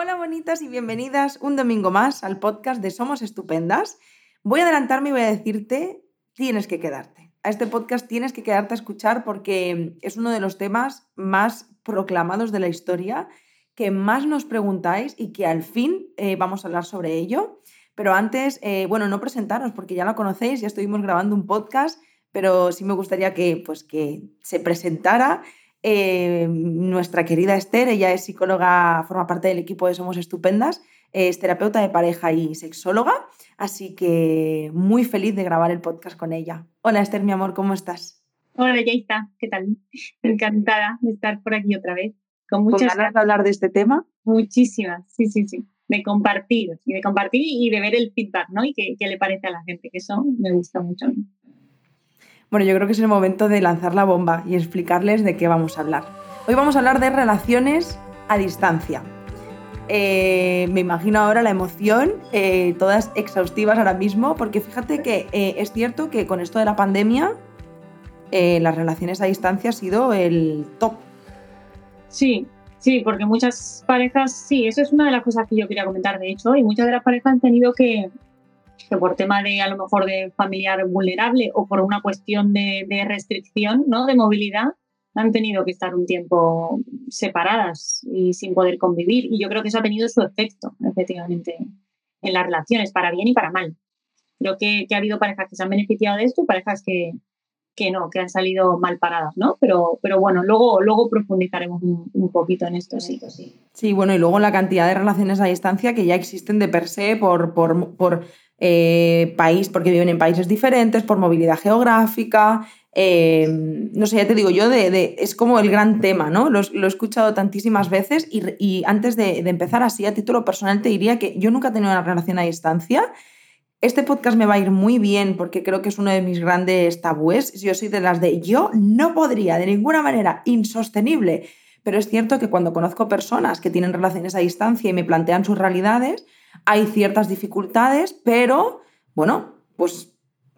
Hola bonitas y bienvenidas un domingo más al podcast de Somos Estupendas. Voy a adelantarme y voy a decirte, tienes que quedarte. A este podcast tienes que quedarte a escuchar porque es uno de los temas más proclamados de la historia, que más nos preguntáis y que al fin eh, vamos a hablar sobre ello. Pero antes, eh, bueno, no presentaros porque ya la conocéis, ya estuvimos grabando un podcast, pero sí me gustaría que, pues, que se presentara eh, nuestra querida Esther, ella es psicóloga, forma parte del equipo de Somos Estupendas, es terapeuta de pareja y sexóloga, así que muy feliz de grabar el podcast con ella. Hola Esther, mi amor, ¿cómo estás? Hola, está, ¿qué tal? Encantada de estar por aquí otra vez. Con muchas ganas de hablar de este tema. Muchísimas, sí, sí, sí. De compartir, y de compartir y de ver el feedback, ¿no? Y qué, qué le parece a la gente, que eso me gusta mucho. Bueno, yo creo que es el momento de lanzar la bomba y explicarles de qué vamos a hablar. Hoy vamos a hablar de relaciones a distancia. Eh, me imagino ahora la emoción, eh, todas exhaustivas ahora mismo, porque fíjate que eh, es cierto que con esto de la pandemia, las relaciones a distancia ha sido el top. Sí, sí, porque muchas parejas, sí, eso es una de las cosas que yo quería comentar, de hecho, y muchas de las parejas han tenido que, que por tema de a lo mejor de familiar vulnerable o por una cuestión de, restricción, ¿no? De movilidad, han tenido que estar un tiempo separadas y sin poder convivir. Y yo creo que eso ha tenido su efecto, efectivamente, en las relaciones, para bien y para mal. Creo que, ha habido parejas que se han beneficiado de esto y parejas que, que no, que han salido mal paradas, ¿no? Pero, pero bueno, luego, luego profundizaremos un, poquito en esto, sí. Sí, bueno, y luego la cantidad de relaciones a distancia que ya existen de per se por, por, por eh, país, porque viven en países diferentes, por movilidad geográfica. Eh, no sé, ya te digo yo, de, es como el gran tema, ¿no? Lo, he escuchado tantísimas veces y, antes de, empezar así, a título personal, te diría que yo nunca he tenido una relación a distancia. Este podcast me va a ir muy bien porque creo que es uno de mis grandes tabúes. Yo soy de las de yo no podría de ninguna manera, insostenible. Pero es cierto que cuando conozco personas que tienen relaciones a distancia y me plantean sus realidades, hay ciertas dificultades, pero bueno, pues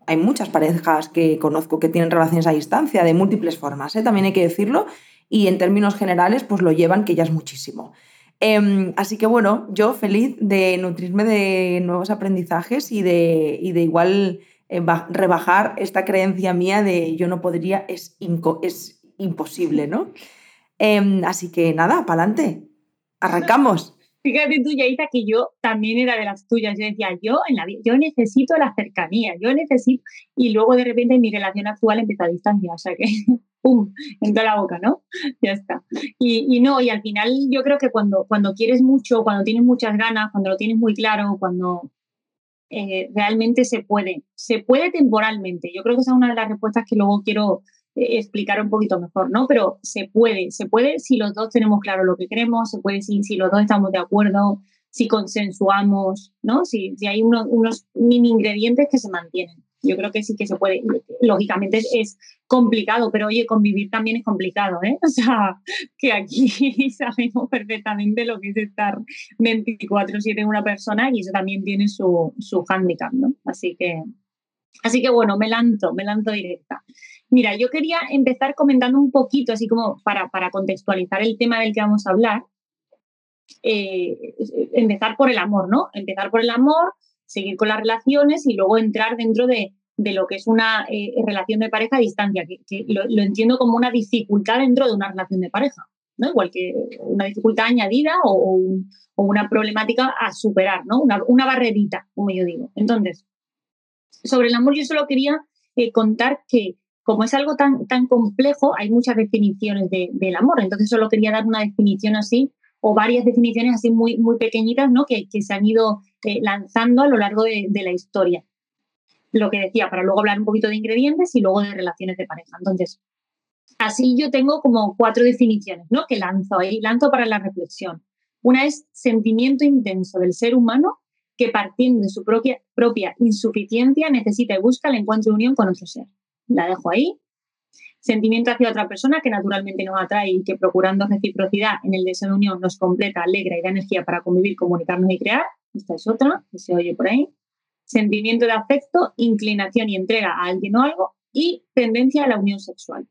hay muchas parejas que conozco que tienen relaciones a distancia de múltiples formas, ¿eh? también hay que decirlo, y en términos generales pues lo llevan que ya es muchísimo. Em, así que bueno, yo feliz de nutrirme de nuevos aprendizajes y de, igual eh, rebajar esta creencia mía de yo no podría, es, es imposible, ¿no? Em, así que nada, para adelante. Arrancamos. Fíjate tú, Yaita, que yo también era de las tuyas. Yo decía, yo en la yo necesito la cercanía, yo necesito. Y luego de repente mi relación actual empieza a distancia. O sea que, ¡pum! Entró la boca, ¿no? Ya está. Y, no, y al final yo creo que cuando, cuando quieres mucho, cuando tienes muchas ganas, cuando lo tienes muy claro, cuando eh, realmente se puede, se puede temporalmente. Yo creo que esa es una de las respuestas que luego quiero explicar un poquito mejor, ¿no? Pero se puede, se puede si los dos tenemos claro lo que queremos, se puede si, los dos estamos de acuerdo, si consensuamos, ¿no? Si, si hay unos mini ingredientes que se mantienen. Yo creo que sí que se puede. Lógicamente es, complicado, pero oye, convivir también es complicado, ¿eh? O sea, que aquí sabemos perfectamente lo que es estar 24-7 en una persona y eso también tiene su, su hándicap, ¿no? Así que, así que bueno, me lanzo, me lanzo directa. Mira, yo quería empezar comentando un poquito, así como para, para contextualizar el tema del que vamos a hablar. Eh, empezar por el amor, ¿no? Empezar por el amor, seguir con las relaciones y luego entrar dentro de, de lo que es una eh, relación de pareja a distancia, que, lo, entiendo como una dificultad dentro de una relación de pareja, ¿no? Igual que una dificultad añadida o, una problemática a superar, ¿no? Una, una, barrerita, como yo digo. Entonces, sobre el amor yo solo quería eh, contar que como es algo tan, tan complejo, hay muchas definiciones del amor. Entonces solo quería dar una definición así o varias definiciones así muy, muy pequeñitas ¿no? que, se han ido eh, lanzando a lo largo de, la historia. Lo que decía, para luego hablar un poquito de ingredientes y luego de relaciones de pareja. Entonces, así yo tengo como cuatro definiciones ¿no? que lanzo ahí, lanzo para la reflexión. Una es sentimiento intenso del ser humano que partiendo de su propia, propia insuficiencia necesita y busca el encuentro de unión con otro ser la dejo ahí. Sentimiento hacia otra persona que naturalmente nos atrae y que procurando reciprocidad en el deseo de unión nos completa, alegra y da energía para convivir, comunicarnos y crear. Esta es otra que se oye por ahí. Sentimiento de afecto, inclinación y entrega a alguien o algo y tendencia a la unión sexual.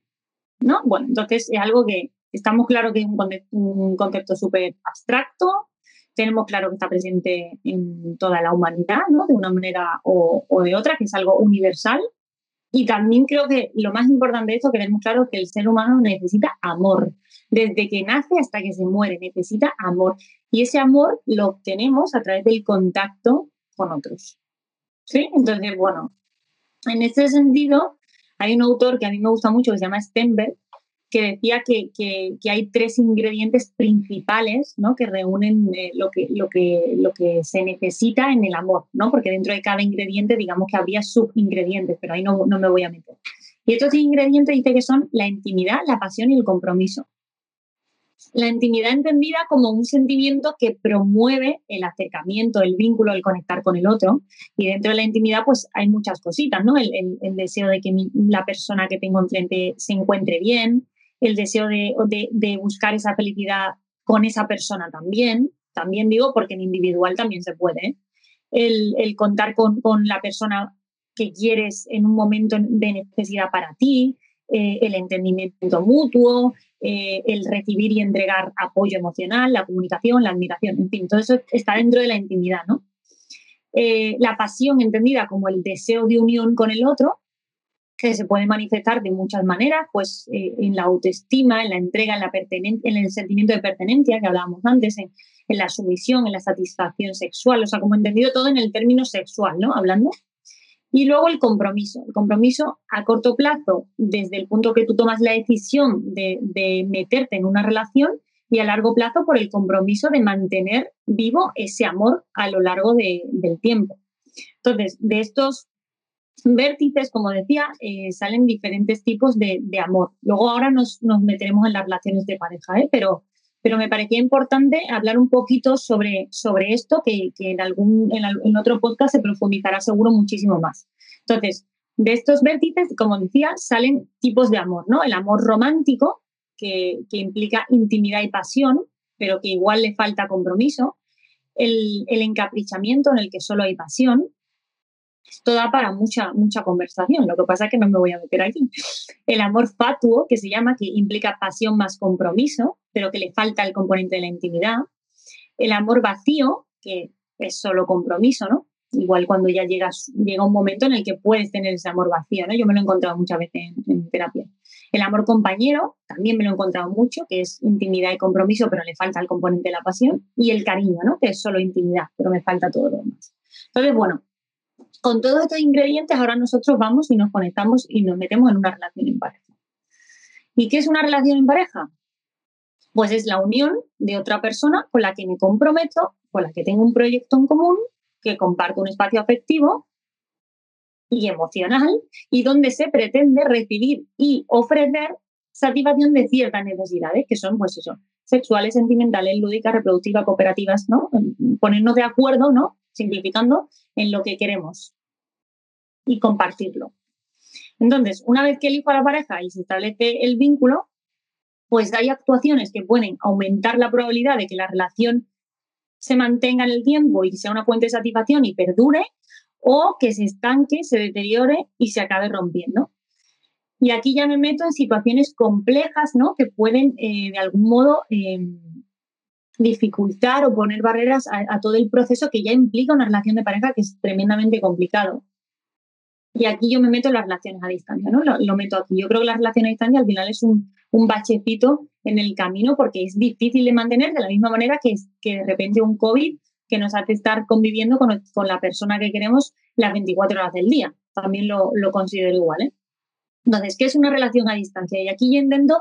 ¿No? Bueno, entonces es algo que estamos claro que es un concepto súper abstracto, tenemos claro que está presente en toda la humanidad, ¿no? De una manera o, de otra, que es algo universal. Y también creo que lo más importante de esto, que tenemos claro que el ser humano necesita amor. Desde que nace hasta que se muere, necesita amor. Y ese amor lo obtenemos a través del contacto con otros. ¿Sí? Entonces, bueno, en este sentido, hay un autor que a mí me gusta mucho que se llama Stenberg, que decía que, hay tres ingredientes principales ¿no? que reúnen eh, lo, que, lo, que, lo que se necesita en el amor, ¿no? porque dentro de cada ingrediente digamos que habría subingredientes, pero ahí no, no me voy a meter. Y estos ingredientes dice que son la intimidad, la pasión y el compromiso. La intimidad entendida como un sentimiento que promueve el acercamiento, el vínculo, el conectar con el otro. Y dentro de la intimidad, pues hay muchas cositas, ¿no? El, deseo de que la persona que tengo enfrente se encuentre bien, el deseo de, buscar esa felicidad con esa persona también. También digo porque en individual también se puede. El, contar con, con la persona que quieres en un momento de necesidad para ti, eh, el entendimiento mutuo, eh, el recibir y entregar apoyo emocional, la comunicación, la admiración, en fin, todo eso está dentro de la intimidad, ¿no? Eh, la pasión entendida como el deseo de unión con el otro, que se puede manifestar de muchas maneras, pues en la autoestima, en la entrega, en, la en el sentimiento de pertenencia que hablábamos antes, en, la sumisión, en la satisfacción sexual, o sea, como entendido todo en el término sexual, ¿no? Hablando. Y luego el compromiso. El compromiso a corto plazo, desde el punto que tú tomas la decisión de, meterte en una relación y a largo plazo por el compromiso de mantener vivo ese amor a lo largo del tiempo. Entonces, de estos vértices, como decía, eh, salen diferentes tipos de, amor. Luego ahora nos, nos, meteremos en las relaciones de pareja, ¿eh? pero pero me parecía importante hablar un poquito sobre, sobre esto, que, en, algún, en, otro podcast se profundizará seguro muchísimo más. Entonces, de estos vértices, como decía, salen tipos de amor, ¿no? El amor romántico, que, implica intimidad y pasión, pero que igual le falta compromiso. El, el encaprichamiento, en el que solo hay pasión, esto da para mucha, mucha conversación, lo que pasa es que no me voy a meter aquí. El amor fatuo, que se llama, que implica pasión más compromiso, pero que le falta el componente de la intimidad. El amor vacío, que es solo compromiso, ¿no? Igual cuando ya llegas, llega un momento en el que puedes tener ese amor vacío, ¿no? Yo me lo he encontrado muchas veces en, en terapia. El amor compañero, también me lo he encontrado mucho, que es intimidad y compromiso, pero le falta el componente de la pasión. Y el cariño, ¿no? Que es solo intimidad, pero me falta todo lo demás. Entonces, bueno, con todos estos ingredientes, ahora nosotros vamos y nos conectamos y nos metemos en una relación en pareja. ¿Y qué es una relación en pareja? Pues es la unión de otra persona con la que me comprometo, con la que tengo un proyecto en común, que comparto un espacio afectivo y emocional y donde se pretende recibir y ofrecer satisfacción de ciertas necesidades, que son, pues eso, sexuales, sentimentales, lúdicas, reproductivas, cooperativas, ¿no? Ponernos de acuerdo, ¿no? Simplificando, en lo que queremos y compartirlo. Entonces, una vez que elijo a la pareja y se establece el vínculo, pues hay actuaciones que pueden aumentar la probabilidad de que la relación se mantenga en el tiempo y sea una fuente de satisfacción y perdure, o que se estanque, se deteriore y se acabe rompiendo. Y aquí ya me meto en situaciones complejas, ¿no? Que pueden, eh, de algún modo, em, dificultar o poner barreras a, todo el proceso que ya implica una relación de pareja que es tremendamente complicado. Y aquí yo me meto en las relaciones a distancia, ¿no? Lo, meto aquí. Yo creo que la relación a distancia al final es un, un, bachecito en el camino porque es difícil de mantener de la misma manera que, que de repente un COVID que nos hace estar conviviendo con, con, la persona que queremos las 24 horas del día. También lo, lo considero igual, ¿eh? Entonces, ¿qué es una relación a distancia? Y aquí yo intento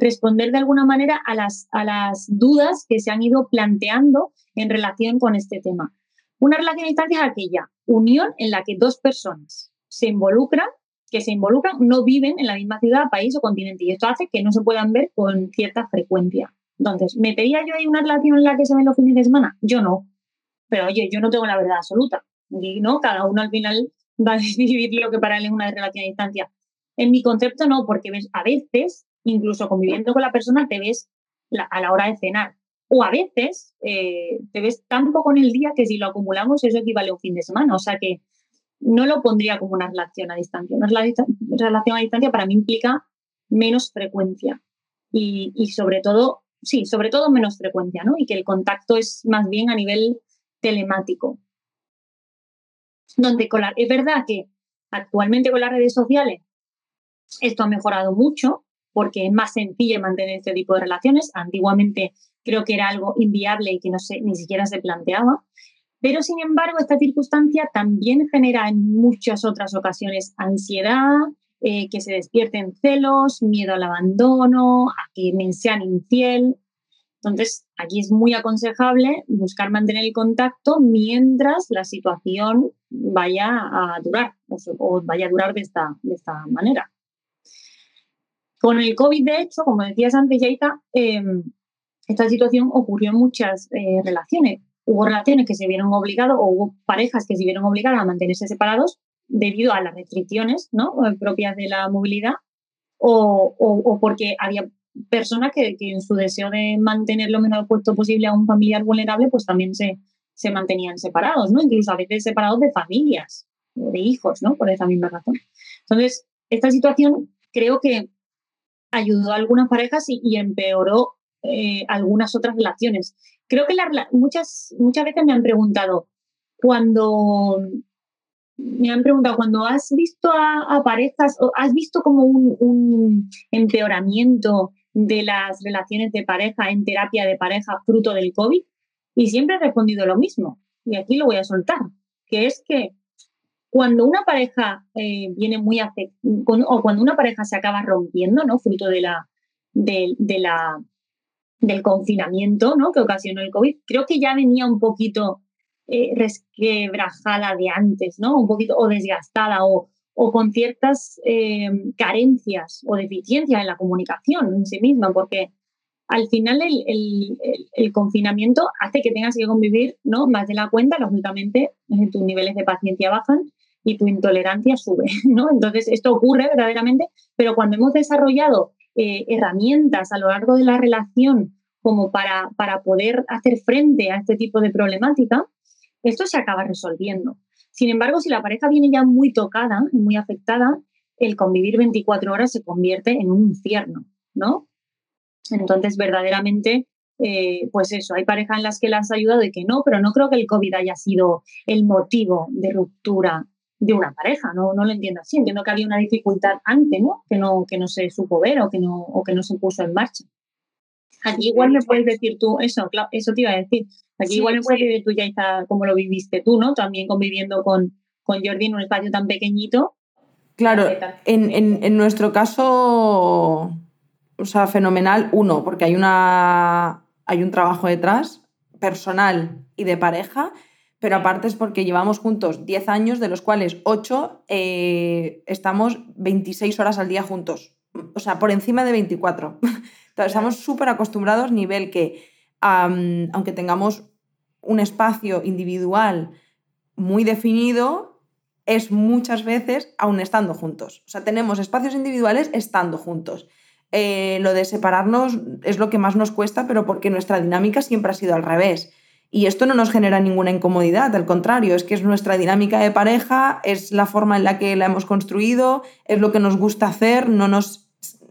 responder de alguna manera a las, a las dudas que se han ido planteando en relación con este tema. Una relación a distancia es aquella unión en la que dos personas se involucran, que se involucran, no viven en la misma ciudad, país o continente. Y esto hace que no se puedan ver con cierta frecuencia. Entonces, ¿metería yo ahí una relación en la que se ven los fines de semana? Yo no. Pero oye, yo no tengo la verdad absoluta. Y no, cada uno al final va a decidir lo que para él es una relación a distancia. En mi concepto no, porque a veces incluso conviviendo con la persona te ves a la hora de cenar. O a veces eh, te ves tan poco en el día que si lo acumulamos eso equivale a un fin de semana. O sea que no lo pondría como una relación a distancia. Una relación a distancia para mí implica menos frecuencia y, sobre todo sí, sobre todo menos frecuencia, ¿no? Y que el contacto es más bien a nivel telemático. Donde es verdad que actualmente con las redes sociales esto ha mejorado mucho porque es más sencillo mantener este tipo de relaciones. Antiguamente creo que era algo inviable y que no se, ni siquiera se planteaba. Pero, sin embargo, esta circunstancia también genera en muchas otras ocasiones ansiedad, eh, que se despierten celos, miedo al abandono, a que me sean infiel. Entonces, aquí es muy aconsejable buscar mantener el contacto mientras la situación vaya a durar o, vaya a durar de esta, de esta manera. Con el COVID, de hecho, como decías antes, Yaita, eh, esta situación ocurrió en muchas eh, relaciones. Hubo relaciones que se vieron obligadas o hubo parejas que se vieron obligadas a mantenerse separados debido a las restricciones ¿no? propias de la movilidad o, o, porque había personas que, que, en su deseo de mantener lo menos opuesto posible a un familiar vulnerable, pues también se, se mantenían separados, ¿no? Incluso a veces separados de familias, de hijos, ¿no? Por esa misma razón. Entonces, esta situación creo que ayudó a algunas parejas y, empeoró eh, algunas otras relaciones. Creo que muchas, muchas veces me han preguntado, cuando me han preguntado, cuando has visto a, parejas, has visto como un, empeoramiento de las relaciones de pareja en terapia de pareja fruto del COVID, y siempre he respondido lo mismo, y aquí lo voy a soltar, que es que cuando una pareja eh, viene muy o cuando una pareja se acaba rompiendo, ¿no? Fruto de la, de la del confinamiento ¿no? que ocasionó el COVID, creo que ya venía un poquito eh, resquebrajada de antes, ¿no? Un poquito o desgastada o, con ciertas eh, carencias o deficiencias en la comunicación en sí misma, porque al final el, el, confinamiento hace que tengas que convivir ¿no? más de la cuenta, lógicamente tus niveles de paciencia bajan y tu intolerancia sube, ¿no? Entonces esto ocurre verdaderamente, pero cuando hemos desarrollado eh, herramientas a lo largo de la relación como para, para poder hacer frente a este tipo de problemática, esto se acaba resolviendo. Sin embargo, si la pareja viene ya muy tocada y muy afectada, el convivir 24 horas se convierte en un infierno, ¿no? Entonces, verdaderamente, eh, pues eso, hay parejas en las que las ha ayudado y que no, pero no creo que el COVID haya sido el motivo de ruptura de una pareja, no, no lo entiendo así. Entiendo que había una dificultad antes, ¿no? Que no, que no se supo ver o que no, o que no se puso en marcha. Aquí igual me puedes decir tú, eso, eso te iba a decir. Aquí igual me puedes decir tú, ya está, cómo lo viviste tú, ¿no? También conviviendo con, con Jordi en un espacio tan pequeñito. Claro, en, en, en nuestro caso, o sea, fenomenal, uno, porque hay, una, hay un trabajo detrás, personal y de pareja, pero aparte es porque llevamos juntos 10 años, de los cuales 8 eh, estamos 26 horas al día juntos. O sea, por encima de 24. estamos súper acostumbrados, nivel que, aunque tengamos un espacio individual muy definido, es muchas veces aún estando juntos. O sea, tenemos espacios individuales estando juntos. Eh, lo de separarnos es lo que más nos cuesta, pero porque nuestra dinámica siempre ha sido al revés. Y esto no nos genera ninguna incomodidad, al contrario, es que es nuestra dinámica de pareja, es la forma en la que la hemos construido, es lo que nos gusta hacer, no nos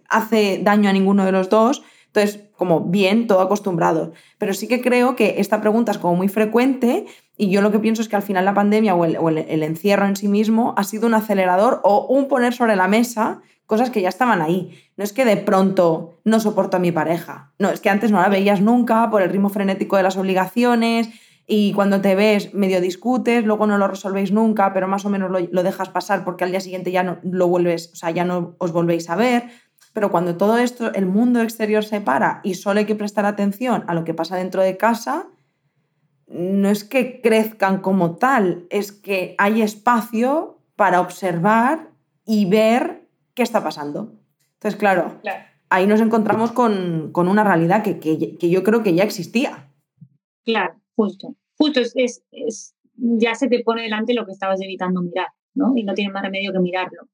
hace daño a ninguno de los dos. Entonces, como bien, todo acostumbrado. Pero sí que creo que esta pregunta es como muy frecuente y yo lo que pienso es que al final la pandemia o el encierro en sí mismo ha sido un acelerador o un poner sobre la mesa cosas que ya estaban ahí. No es que de pronto no soporto a mi pareja. No, es que antes no la veías nunca por el ritmo frenético de las obligaciones y cuando te ves medio discutes, luego no lo resolvéis nunca, pero más o menos lo, dejas pasar porque al día siguiente ya no lo vuelves, o sea, ya no os volvéis a ver. Pero cuando todo esto, el mundo exterior se para y solo hay que prestar atención a lo que pasa dentro de casa, no es que crezcan como tal, es que hay espacio para observar y ver qué está pasando. Entonces, claro, ahí nos encontramos con, una realidad que, yo creo que ya existía. Claro, justo. Justo es, es, ya se te pone delante lo que estabas evitando mirar, ¿no? Y no tienes más remedio que mirarlo.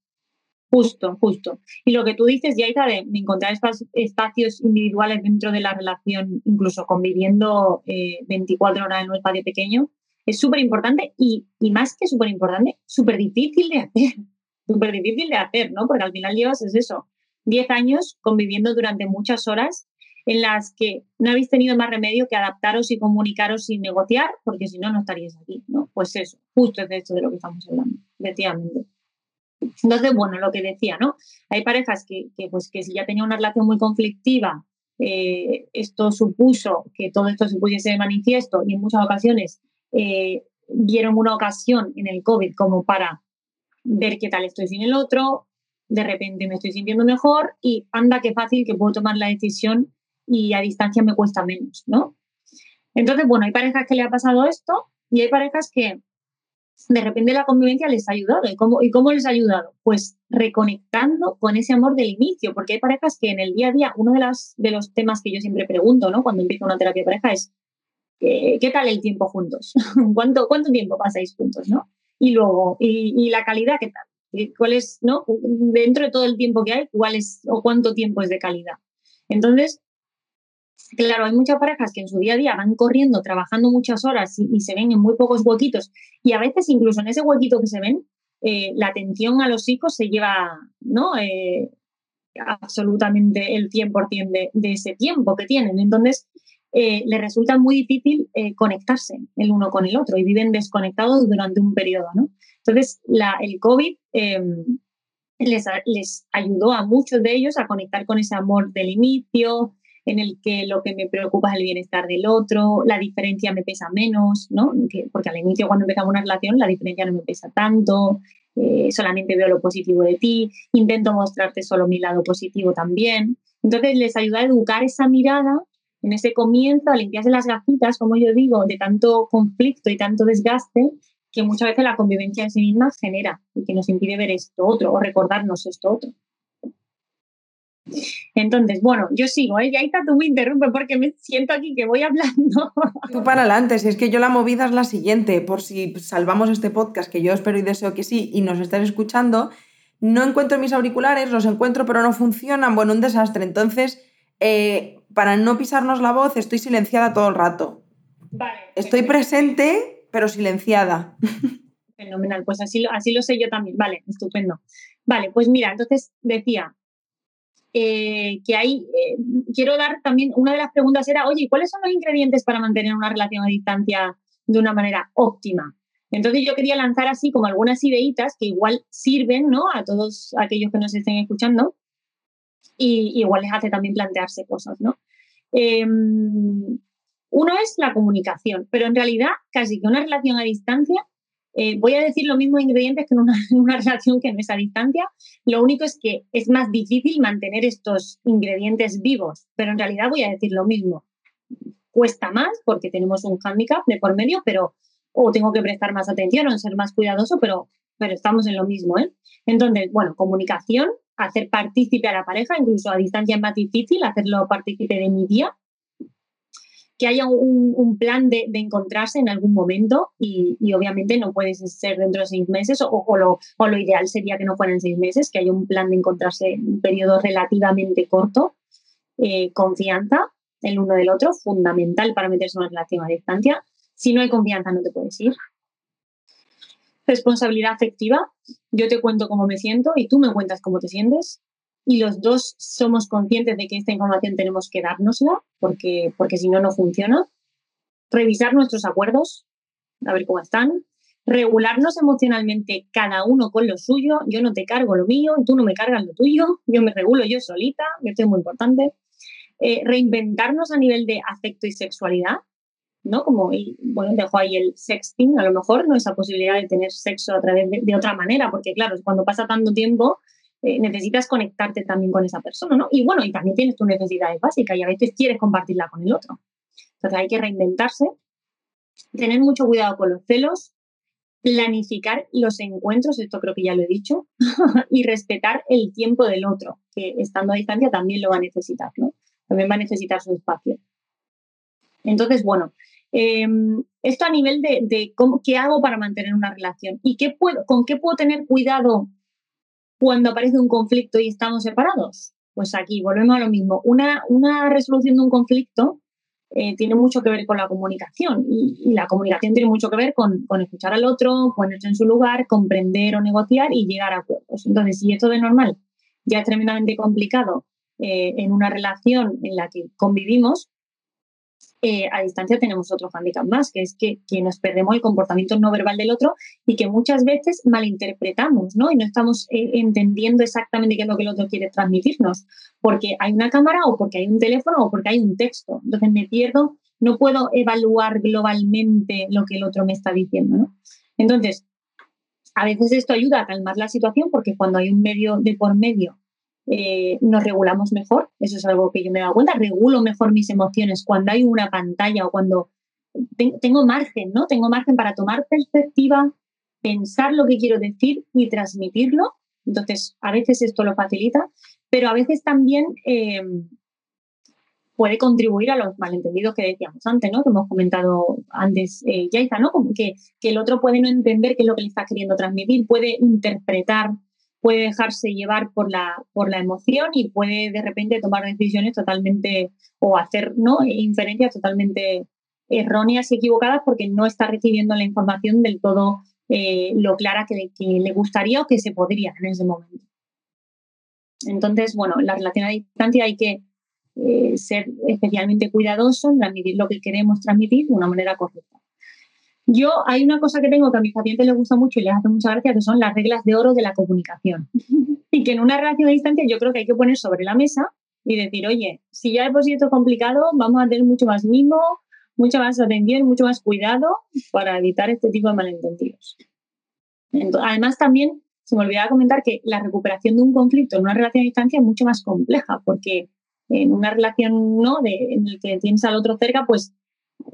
Justo, justo. Y lo que tú dices, ya de, encontrar espacios individuales dentro de la relación, incluso conviviendo 24 eh, horas en un espacio pequeño, es súper importante y, y, más que súper importante, súper difícil de hacer súper difícil de hacer, ¿no? Porque al final llevas, es eso, 10 años conviviendo durante muchas horas en las que no habéis tenido más remedio que adaptaros y comunicaros sin negociar, porque si no, no estaríais aquí, ¿no? Pues eso, justo es de esto de lo que estamos hablando, efectivamente. Entonces, bueno, lo que decía, ¿no? Hay parejas que, pues, que si ya tenía una relación muy conflictiva, eh, esto supuso que todo esto se pudiese de manifiesto y en muchas ocasiones eh, vieron una ocasión en el COVID como para ver qué tal estoy sin el otro, de repente me estoy sintiendo mejor y anda qué fácil que puedo tomar la decisión y a distancia me cuesta menos, ¿no? Entonces, bueno, hay parejas que le ha pasado esto y hay parejas que de repente la convivencia les ha ayudado. ¿Y cómo, ¿Y cómo les ha ayudado? Pues reconectando con ese amor del inicio, porque hay parejas que en el día a día, uno de, las, de los temas que yo siempre pregunto, ¿no? Cuando empiezo una terapia pareja es, ¿qué tal el tiempo juntos? ¿Cuánto, ¿Cuánto tiempo pasáis juntos, no? Y luego, ¿y, la calidad qué tal? ¿Cuál es, no? Dentro de todo el tiempo que hay, ¿cuál es o cuánto tiempo es de calidad? Entonces, Claro, hay muchas parejas que en su día a día van corriendo, trabajando muchas horas y, se ven en muy pocos huequitos y a veces incluso en ese huequito que se ven, eh, la atención a los hijos se lleva, ¿no? Eh, absolutamente el 100% de, de ese tiempo que tienen. Entonces, eh, les resulta muy difícil conectarse el uno con el otro y viven desconectados durante un periodo, ¿no? Entonces, la, el COVID em, les, les ayudó a muchos de ellos a conectar con ese amor del inicio, en el que lo que me preocupa es el bienestar del otro, la diferencia me pesa menos, ¿no? porque al inicio cuando empezamos una relación la diferencia no me pesa tanto, eh, solamente veo lo positivo de ti, intento mostrarte solo mi lado positivo también. Entonces les ayuda a educar esa mirada en ese comienzo, a limpiarse las gafitas, como yo digo, de tanto conflicto y tanto desgaste que muchas veces la convivencia en sí misma genera y que nos impide ver esto otro o recordarnos esto otro. Entonces, bueno, yo sigo, ¿eh? Y ahí está tú me interrumpe porque me siento aquí que voy hablando. Tú para adelante, si es que yo la movida es la siguiente, por si salvamos este podcast, que yo espero y deseo que sí, y nos estás escuchando, no encuentro mis auriculares, los encuentro pero no funcionan, bueno, un desastre. Entonces, eh, para no pisarnos la voz, estoy silenciada todo el rato. Vale. Estoy presente, pero silenciada. Fenomenal, pues así así lo sé yo también. Vale, estupendo. Vale, pues mira, entonces decía, eh, que hay, eh, quiero dar también, una de las preguntas era, oye, ¿cuáles son los ingredientes para mantener una relación a distancia de una manera óptima? Entonces yo quería lanzar así como algunas ideitas que igual sirven ¿no? a todos aquellos que nos estén escuchando y igual les hace también plantearse cosas. ¿no? Em, uno es la comunicación, pero en realidad casi que una relación a distancia eh, voy a decir los mismos ingredientes que en una, relación que no es a distancia. Lo único es que es más difícil mantener estos ingredientes vivos, pero en realidad voy a decir lo mismo. Cuesta más porque tenemos un hándicap de por medio, pero o tengo que prestar más atención o ser más cuidadoso, pero, pero estamos en lo mismo. ¿eh? Entonces, bueno, comunicación, hacer partícipe a la pareja, incluso a distancia es más difícil hacerlo partícipe de mi día, que haya un, plan de, encontrarse en algún momento y, obviamente no puede ser dentro de seis meses o, lo, lo, ideal sería que no fueran seis meses, que haya un plan de encontrarse en un periodo relativamente corto. Eh, confianza el uno del otro, fundamental para meterse en una relación a distancia. Si no hay confianza no te puedes ir. Responsabilidad afectiva. Yo te cuento cómo me siento y tú me cuentas cómo te sientes y los dos somos conscientes de que esta información tenemos que dárnosla porque, porque si no, no funciona. Revisar nuestros acuerdos, a ver cómo están. Regularnos emocionalmente cada uno con lo suyo. Yo no te cargo lo mío, tú no me cargas lo tuyo. Yo me regulo yo solita, esto es muy importante. Eh, reinventarnos a nivel de afecto y sexualidad, ¿no? Como, bueno, dejo ahí el sexting, a lo mejor, ¿no? Esa posibilidad de tener sexo a través de, otra manera, porque claro, cuando pasa tanto tiempo, eh, necesitas conectarte también con esa persona, ¿no? Y bueno, y también tienes tu necesidad básica y a veces quieres compartirla con el otro. Entonces hay que reinventarse, tener mucho cuidado con los celos, planificar los encuentros, esto creo que ya lo he dicho, y respetar el tiempo del otro, que estando a distancia también lo va a necesitar, ¿no? También va a necesitar su espacio. Entonces, bueno, em, esto a nivel de, cómo, qué hago para mantener una relación y qué puedo, con qué puedo tener cuidado cuando aparece un conflicto y estamos separados? Pues aquí volvemos a lo mismo. Una, una resolución de un conflicto eh, tiene mucho que ver con la comunicación y, la comunicación tiene mucho que ver con, con, escuchar al otro, ponerse en su lugar, comprender o negociar y llegar a acuerdos. Entonces, si esto de normal ya es tremendamente complicado eh, en una relación en la que convivimos, eh, a distancia tenemos otro handicap más, que es que, nos perdemos el comportamiento no verbal del otro y que muchas veces malinterpretamos, ¿no? Y no estamos eh, entendiendo exactamente qué es lo que el otro quiere transmitirnos, porque hay una cámara o porque hay un teléfono o porque hay un texto. Entonces me pierdo, no puedo evaluar globalmente lo que el otro me está diciendo. Entonces, a veces esto ayuda a calmar la situación porque cuando hay un medio de por medio eh, nos regulamos mejor. Eso es algo que yo me he dado cuenta. Regulo mejor mis emociones cuando hay una pantalla o cuando tengo margen, ¿no? Tengo margen para tomar perspectiva, pensar lo que quiero decir y transmitirlo. Entonces, a veces esto lo facilita, pero a veces también eh, puede contribuir a los malentendidos que decíamos antes, ¿no? Que hemos comentado antes, eh, ¿no? Como que, que el otro puede no entender qué es lo que le está queriendo transmitir, puede interpretar puede dejarse llevar por la, por la emoción y puede de repente tomar decisiones totalmente o hacer ¿no? inferencias totalmente erróneas y equivocadas porque no está recibiendo la información del todo eh, lo clara que, le gustaría o que se podría en ese momento. Entonces, bueno, en la relación a distancia hay que eh, ser especialmente cuidadosos en transmitir lo que queremos transmitir de una manera correcta. Yo hay una cosa que tengo que a mis pacientes les gusta mucho y les hace mucha gracia, que son las reglas de oro de la comunicación. y que en una relación a distancia yo creo que hay que poner sobre la mesa y decir, oye, si ya de por sí esto es complicado, vamos a tener mucho más mimo, mucha más atención, mucho más cuidado para evitar este tipo de malentendidos. además, también se me olvidaba comentar que la recuperación de un conflicto en una relación a distancia es mucho más compleja, porque en una relación ¿no? de, en la que tienes al otro cerca, pues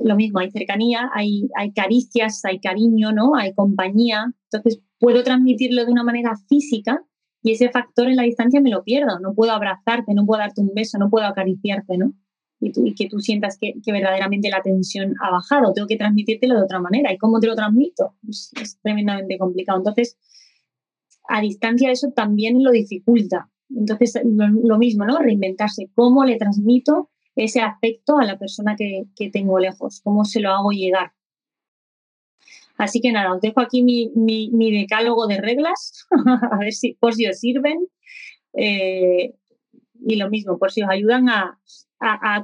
lo mismo, hay cercanía, hay, hay caricias, hay cariño, ¿no? Hay compañía. Entonces, puedo transmitirlo de una manera física y ese factor en la distancia me lo pierdo. No puedo abrazarte, no puedo darte un beso, no puedo acariciarte, ¿no? Y, que tú sientas que, verdaderamente la tensión ha bajado. Tengo que transmitírtelo de otra manera. ¿Y cómo te lo transmito? Pues, es tremendamente complicado. Entonces, a distancia eso también lo dificulta. Entonces, lo mismo, ¿no? Reinventarse. ¿Cómo le transmito ese afecto a la persona que, tengo lejos, cómo se lo hago llegar. Así que nada, os dejo aquí mi, decálogo de reglas, a ver si por si os sirven. Eh, y lo mismo, por si os ayudan a,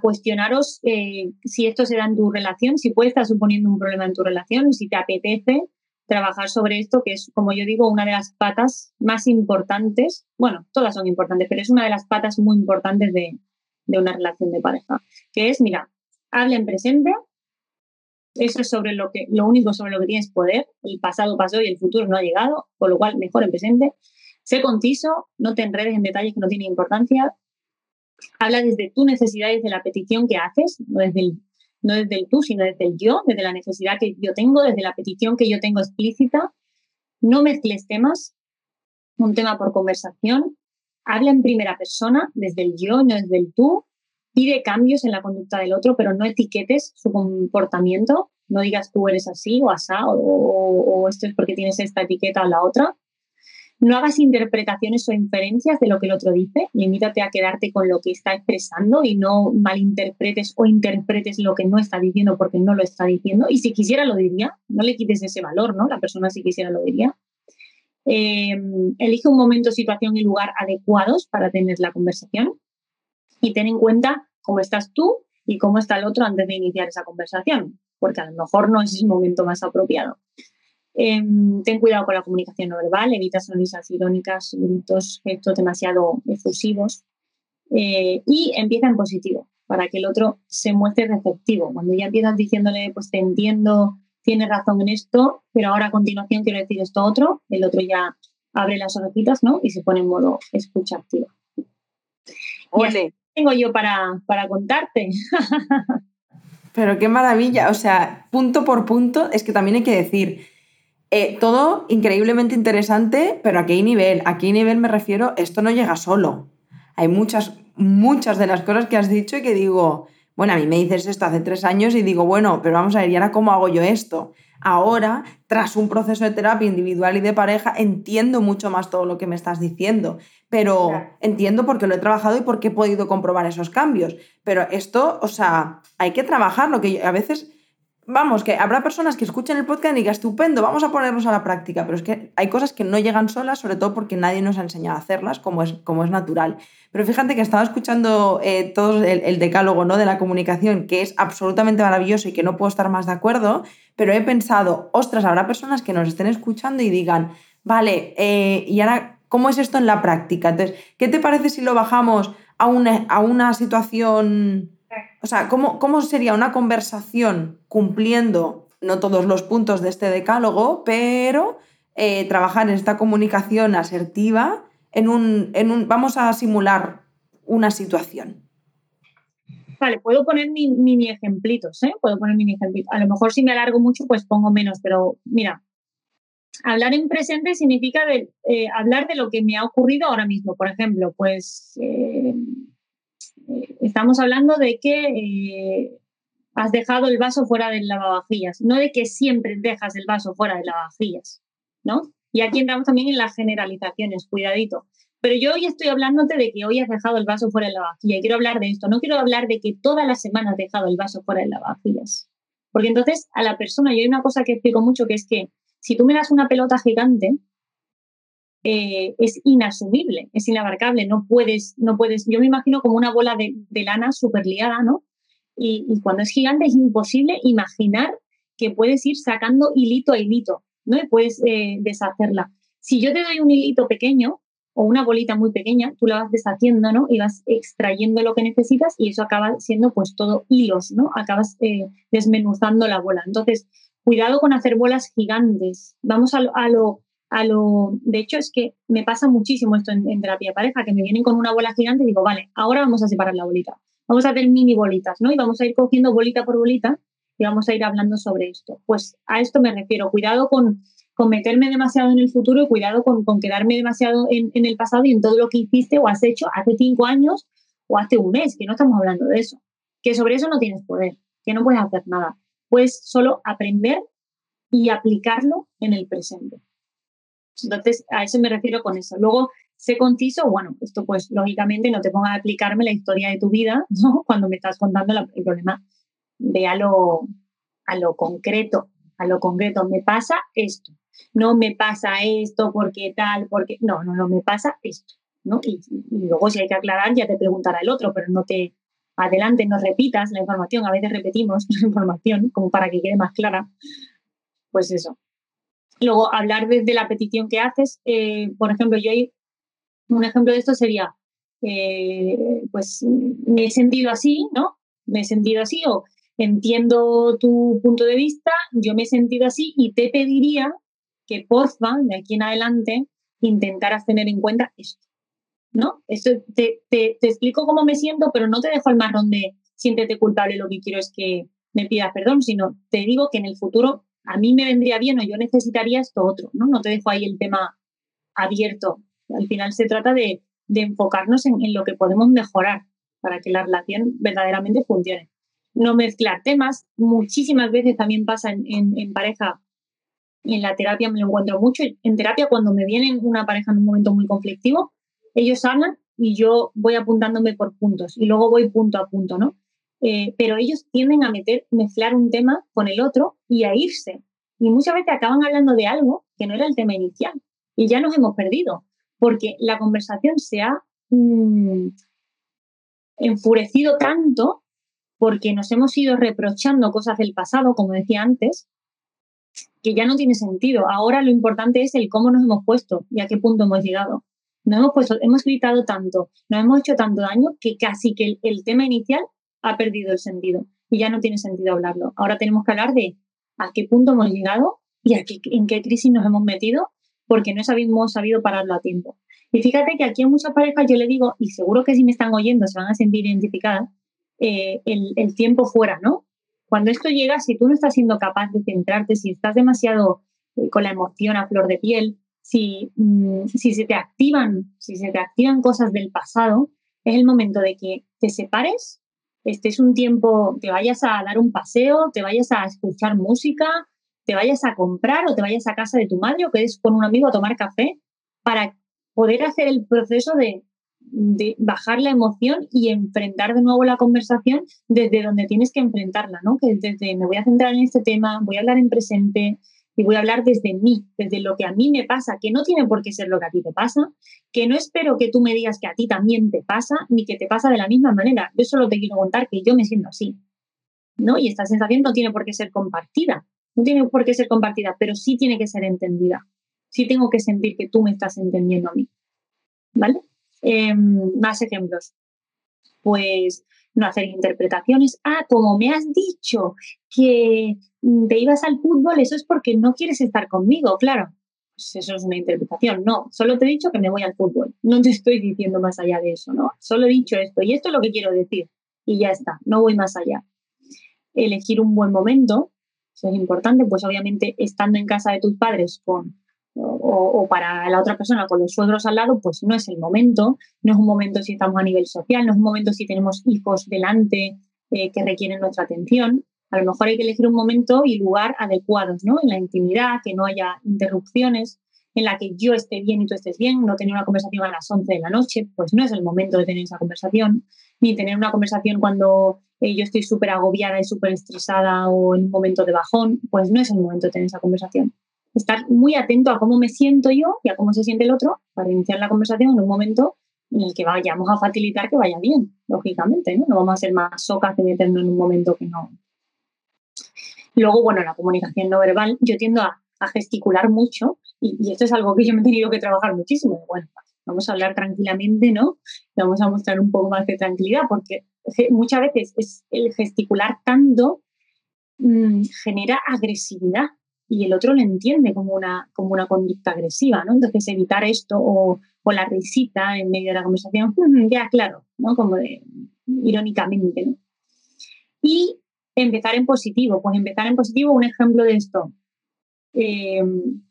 cuestionaros eh, si esto se da en tu relación, si puede estar suponiendo un problema en tu relación y si te apetece trabajar sobre esto, que es, como yo digo, una de las patas más importantes. Bueno, todas son importantes, pero es una de las patas muy importantes de, de una relación de pareja, que es, mira, habla en presente, eso es sobre lo que, lo único sobre lo que tienes poder, el pasado pasó y el futuro no ha llegado, con lo cual mejor en presente, sé conciso, no te enredes en detalles que no tienen importancia, habla desde tu necesidad, desde la petición que haces, no desde el, no desde el tú, sino desde el yo, desde la necesidad que yo tengo, desde la petición que yo tengo explícita, no mezcles temas, un tema por conversación, habla en primera persona, desde el yo, no desde el tú, pide cambios en la conducta del otro, pero no etiquetes su comportamiento, no digas tú eres así o asá, o, esto es porque tienes esta etiqueta o la otra. No hagas interpretaciones o inferencias de lo que el otro dice, limítate a quedarte con lo que está expresando y no malinterpretes o interpretes lo que no está diciendo porque no lo está diciendo. Y si quisiera lo diría, no le quites ese valor, ¿no? La persona si quisiera lo diría. Em, elige un momento, situación y lugar adecuados para tener la conversación y ten en cuenta cómo estás tú y cómo está el otro antes de iniciar esa conversación, porque a lo mejor no es el momento más apropiado. Em, ten cuidado con la comunicación no verbal, evita sonrisas irónicas, gritos, gestos demasiado efusivos eh, y empieza en positivo para que el otro se muestre receptivo. Cuando ya empiezas diciéndole, pues te entiendo, tiene razón en esto, pero ahora a continuación quiero decir esto otro, el otro ya abre las orejitas, ¿no? Y se pone en modo escucha activa. Ole. tengo yo para, para contarte. pero qué maravilla, o sea, punto por punto, es que también hay que decir, eh, todo increíblemente interesante, pero ¿a qué nivel? ¿A qué nivel me refiero? Esto no llega solo. Hay muchas, muchas de las cosas que has dicho y que digo, bueno, a mí me dices esto hace tres años y digo, bueno, pero vamos a ver, ¿y ahora cómo hago yo esto? Ahora, tras un proceso de terapia individual y de pareja, entiendo mucho más todo lo que me estás diciendo, pero entiendo por qué lo he trabajado y por qué he podido comprobar esos cambios. Pero esto, o sea, hay que trabajarlo, que a veces vamos, que habrá personas que escuchen el podcast y digan, estupendo, vamos a ponernos a la práctica, pero es que hay cosas que no llegan solas, sobre todo porque nadie nos ha enseñado a hacerlas, como es, como es natural. Pero fíjate que estaba escuchando eh, todo el, decálogo ¿no? de la comunicación, que es absolutamente maravilloso y que no puedo estar más de acuerdo, pero he pensado, ostras, habrá personas que nos estén escuchando y digan, vale, eh, y ahora, ¿cómo es esto en la práctica? Entonces, ¿qué te parece si lo bajamos a una, a una situación o sea, ¿cómo, ¿cómo sería una conversación cumpliendo no todos los puntos de este decálogo, pero eh, trabajar en esta comunicación asertiva en un, en un, vamos a simular una situación. Vale, puedo poner mini ejemplitos, ¿eh? Puedo poner mini ejemplitos. A lo mejor si me alargo mucho, pues pongo menos, pero mira, hablar en presente significa eh, hablar de lo que me ha ocurrido ahora mismo. Por ejemplo, pues eh, estamos hablando de que eh, has dejado el vaso fuera del lavavajillas, no de que siempre dejas el vaso fuera del lavavajillas, ¿no? Y aquí entramos también en las generalizaciones, cuidadito. Pero yo hoy estoy hablándote de que hoy has dejado el vaso fuera del lavavajillas y quiero hablar de esto, no quiero hablar de que todas las semanas has dejado el vaso fuera del lavavajillas. Porque entonces a la persona, y hay una cosa que explico mucho, que es que si tú me das una pelota gigante, eh, es inasumible, es inabarcable, no puedes, no puedes, yo me imagino como una bola de, lana súper liada, ¿no? Y, cuando es gigante es imposible imaginar que puedes ir sacando hilito a hilito, ¿no? Y puedes eh, deshacerla. Si yo te doy un hilito pequeño o una bolita muy pequeña, tú la vas deshaciendo, ¿no? Y vas extrayendo lo que necesitas y eso acaba siendo pues todo hilos, ¿no? Acabas eh, desmenuzando la bola. Entonces, cuidado con hacer bolas gigantes. Vamos a lo a lo... De hecho, es que me pasa muchísimo esto en, terapia de pareja, que me vienen con una bola gigante y digo, vale, ahora vamos a separar la bolita. Vamos a hacer mini bolitas, ¿no? Y vamos a ir cogiendo bolita por bolita y vamos a ir hablando sobre esto. Pues a esto me refiero. Cuidado con, con meterme demasiado en el futuro y cuidado con, quedarme demasiado en, el pasado y en todo lo que hiciste o has hecho hace cinco años o hace un mes, que no estamos hablando de eso. Que sobre eso no tienes poder, que no puedes hacer nada. Puedes solo aprender y aplicarlo en el presente. Entonces, a eso me refiero con eso. Luego, sé conciso, bueno, esto pues lógicamente no te pongas a explicarme la historia de tu vida, ¿no? Cuando me estás contando el problema, ve a lo, concreto, a lo concreto, me pasa esto, no me pasa esto porque tal, porque, no, no, no, me pasa esto, ¿no? Y luego si hay que aclarar ya te preguntará el otro, pero no te, adelante, no repitas la información, a veces repetimos la información como para que quede más clara, pues eso, Luego, hablar desde la petición que haces. Eh, por ejemplo, yo hay un ejemplo de esto sería, eh, pues me he sentido así, ¿no? Me he sentido así o entiendo tu punto de vista, yo me he sentido así y te pediría que porfa, de aquí en adelante, intentaras tener en cuenta esto, ¿no? Esto te, te, te explico cómo me siento, pero no te dejo el marrón de siéntete culpable, lo que quiero es que me pidas perdón, sino te digo que en el futuro a mí me vendría bien o yo necesitaría esto otro, ¿no? No te dejo ahí el tema abierto. Al final se trata de, enfocarnos en, lo que podemos mejorar para que la relación verdaderamente funcione. No mezclar temas. Muchísimas veces también pasa en, en, pareja, en la terapia me lo encuentro mucho. En terapia, cuando me viene una pareja en un momento muy conflictivo, ellos hablan y yo voy apuntándome por puntos y luego voy punto a punto, ¿no? Eh, pero ellos tienden a meter, mezclar un tema con el otro y a irse. Y muchas veces acaban hablando de algo que no era el tema inicial. Y ya nos hemos perdido, porque la conversación se ha mm, enfurecido tanto porque nos hemos ido reprochando cosas del pasado, como decía antes, que ya no tiene sentido. Ahora lo importante es el cómo nos hemos puesto y a qué punto hemos llegado. Nos hemos puesto, hemos gritado tanto, nos hemos hecho tanto daño que casi que el tema inicial ha perdido el sentido y ya no tiene sentido hablarlo. Ahora tenemos que hablar de a qué punto hemos llegado y a qué, en qué crisis nos hemos metido porque no hemos sabido pararlo a tiempo. Y fíjate que aquí a muchas parejas yo le digo, y seguro que si me están oyendo se van a sentir identificadas, eh, el, tiempo fuera, ¿no? Cuando esto llega, si tú no estás siendo capaz de centrarte, si estás demasiado eh, con la emoción a flor de piel, si, mm, si se te activan, si se te activan cosas del pasado, es el momento de que te separes este es un tiempo, te vayas a dar un paseo, te vayas a escuchar música, te vayas a comprar o te vayas a casa de tu madre o quedes con un amigo a tomar café para poder hacer el proceso de de bajar la emoción y enfrentar de nuevo la conversación desde donde tienes que enfrentarla, ¿no? Que desde me voy a centrar en este tema, voy a hablar en presente y voy a hablar desde mí, desde lo que a mí me pasa, que no tiene por qué ser lo que a ti te pasa, que no espero que tú me digas que a ti también te pasa, ni que te pasa de la misma manera. Yo solo te quiero contar que yo me siento así, ¿no? Y esta sensación no tiene por qué ser compartida, no tiene por qué ser compartida, pero sí tiene que ser entendida. Sí tengo que sentir que tú me estás entendiendo a mí, ¿vale? Em, más ejemplos. Pues no hacer interpretaciones. Ah, como me has dicho que te ibas al fútbol, eso es porque no quieres estar conmigo, claro. Pues eso es una interpretación. No, solo te he dicho que me voy al fútbol. No te estoy diciendo más allá de eso, ¿no? Solo he dicho esto y esto es lo que quiero decir. Y ya está, no voy más allá. Elegir un buen momento, eso es importante, pues obviamente estando en casa de tus padres con o, para la otra persona con los suegros al lado, pues no es el momento, no es un momento si estamos a nivel social, no es un momento si tenemos hijos delante eh, que requieren nuestra atención. A lo mejor hay que elegir un momento y lugar adecuados, ¿no? En la intimidad, que no haya interrupciones, en la que yo esté bien y tú estés bien, no tener una conversación a las 11 de la noche, pues no es el momento de tener esa conversación, ni tener una conversación cuando eh, yo estoy súper agobiada y súper estresada o en un momento de bajón, pues no es el momento de tener esa conversación estar muy atento a cómo me siento yo y a cómo se siente el otro para iniciar la conversación en un momento en el que vayamos a facilitar que vaya bien, lógicamente, ¿no? No vamos a ser más socas que meternos en un momento que no. Luego, bueno, la comunicación no verbal, yo tiendo a, gesticular mucho y, esto es algo que yo me he tenido que trabajar muchísimo. Bueno, vamos a hablar tranquilamente, ¿no? vamos a mostrar un poco más de tranquilidad porque muchas veces es el gesticular tanto mm, genera agresividad y el otro lo entiende como una, como una conducta agresiva, ¿no? Entonces evitar esto o, o la risita en medio de la conversación, ya claro, ¿no? Como irónicamente, ¿no? Y empezar en positivo, pues empezar en positivo, un ejemplo de esto. Eh,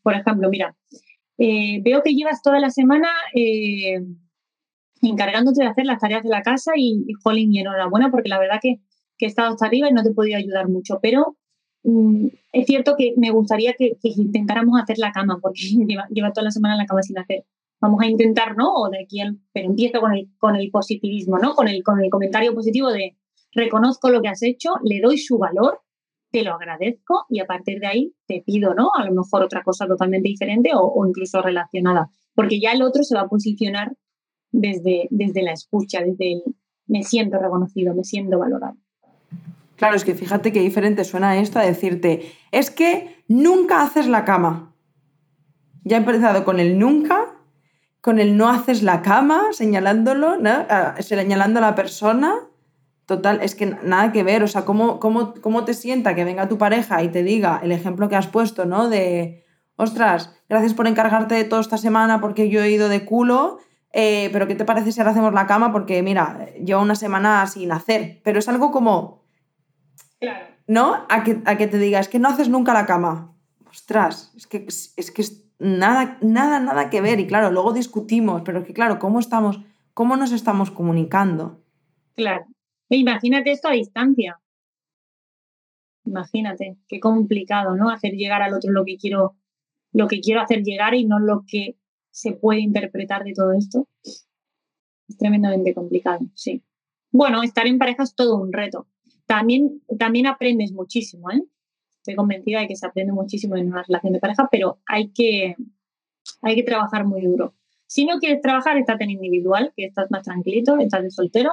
por ejemplo, mira, eh, veo que llevas toda la semana eh, encargándote de hacer las tareas de la casa y, y jolín, y enhorabuena, porque la verdad que, que he estado hasta arriba y no te he podido ayudar mucho, pero Mm, es cierto que me gustaría que, intentáramos hacer la cama, porque lleva, toda la semana la cama sin hacer. Vamos a intentar, ¿no? O de aquí pero empiezo con el, con el positivismo, ¿no? Con el, con el comentario positivo de reconozco lo que has hecho, le doy su valor, te lo agradezco y a partir de ahí te pido, ¿no? A lo mejor otra cosa totalmente diferente o, incluso relacionada, porque ya el otro se va a posicionar desde, desde la escucha, desde el me siento reconocido, me siento valorado. Claro, es que fíjate qué diferente suena esto a decirte, es que nunca haces la cama. Ya he empezado con el nunca, con el no haces la cama, señalándolo, señalando a la persona. Total, es que nada que ver, o sea, ¿cómo, cómo, cómo te sienta que venga tu pareja y te diga el ejemplo que has puesto, ¿no? De, ostras, gracias por encargarte de todo esta semana porque yo he ido de culo, eh, pero ¿qué te parece si ahora hacemos la cama? Porque mira, llevo una semana sin hacer, pero es algo como Claro. ¿No? A que, a que te diga, es que no haces nunca la cama. Ostras, es que es, que es nada, nada, nada que ver. Y claro, luego discutimos, pero es que claro, ¿cómo estamos, cómo nos estamos comunicando? Claro. Imagínate esto a distancia. Imagínate, qué complicado, ¿no? Hacer llegar al otro lo que quiero, lo que quiero hacer llegar y no lo que se puede interpretar de todo esto. Es tremendamente complicado, sí. Bueno, estar en pareja es todo un reto también, también aprendes muchísimo, ¿eh? Estoy convencida de que se aprende muchísimo en una relación de pareja, pero hay que, hay que trabajar muy duro. Si no quieres trabajar, estás en individual, que estás más tranquilito, estás de soltero,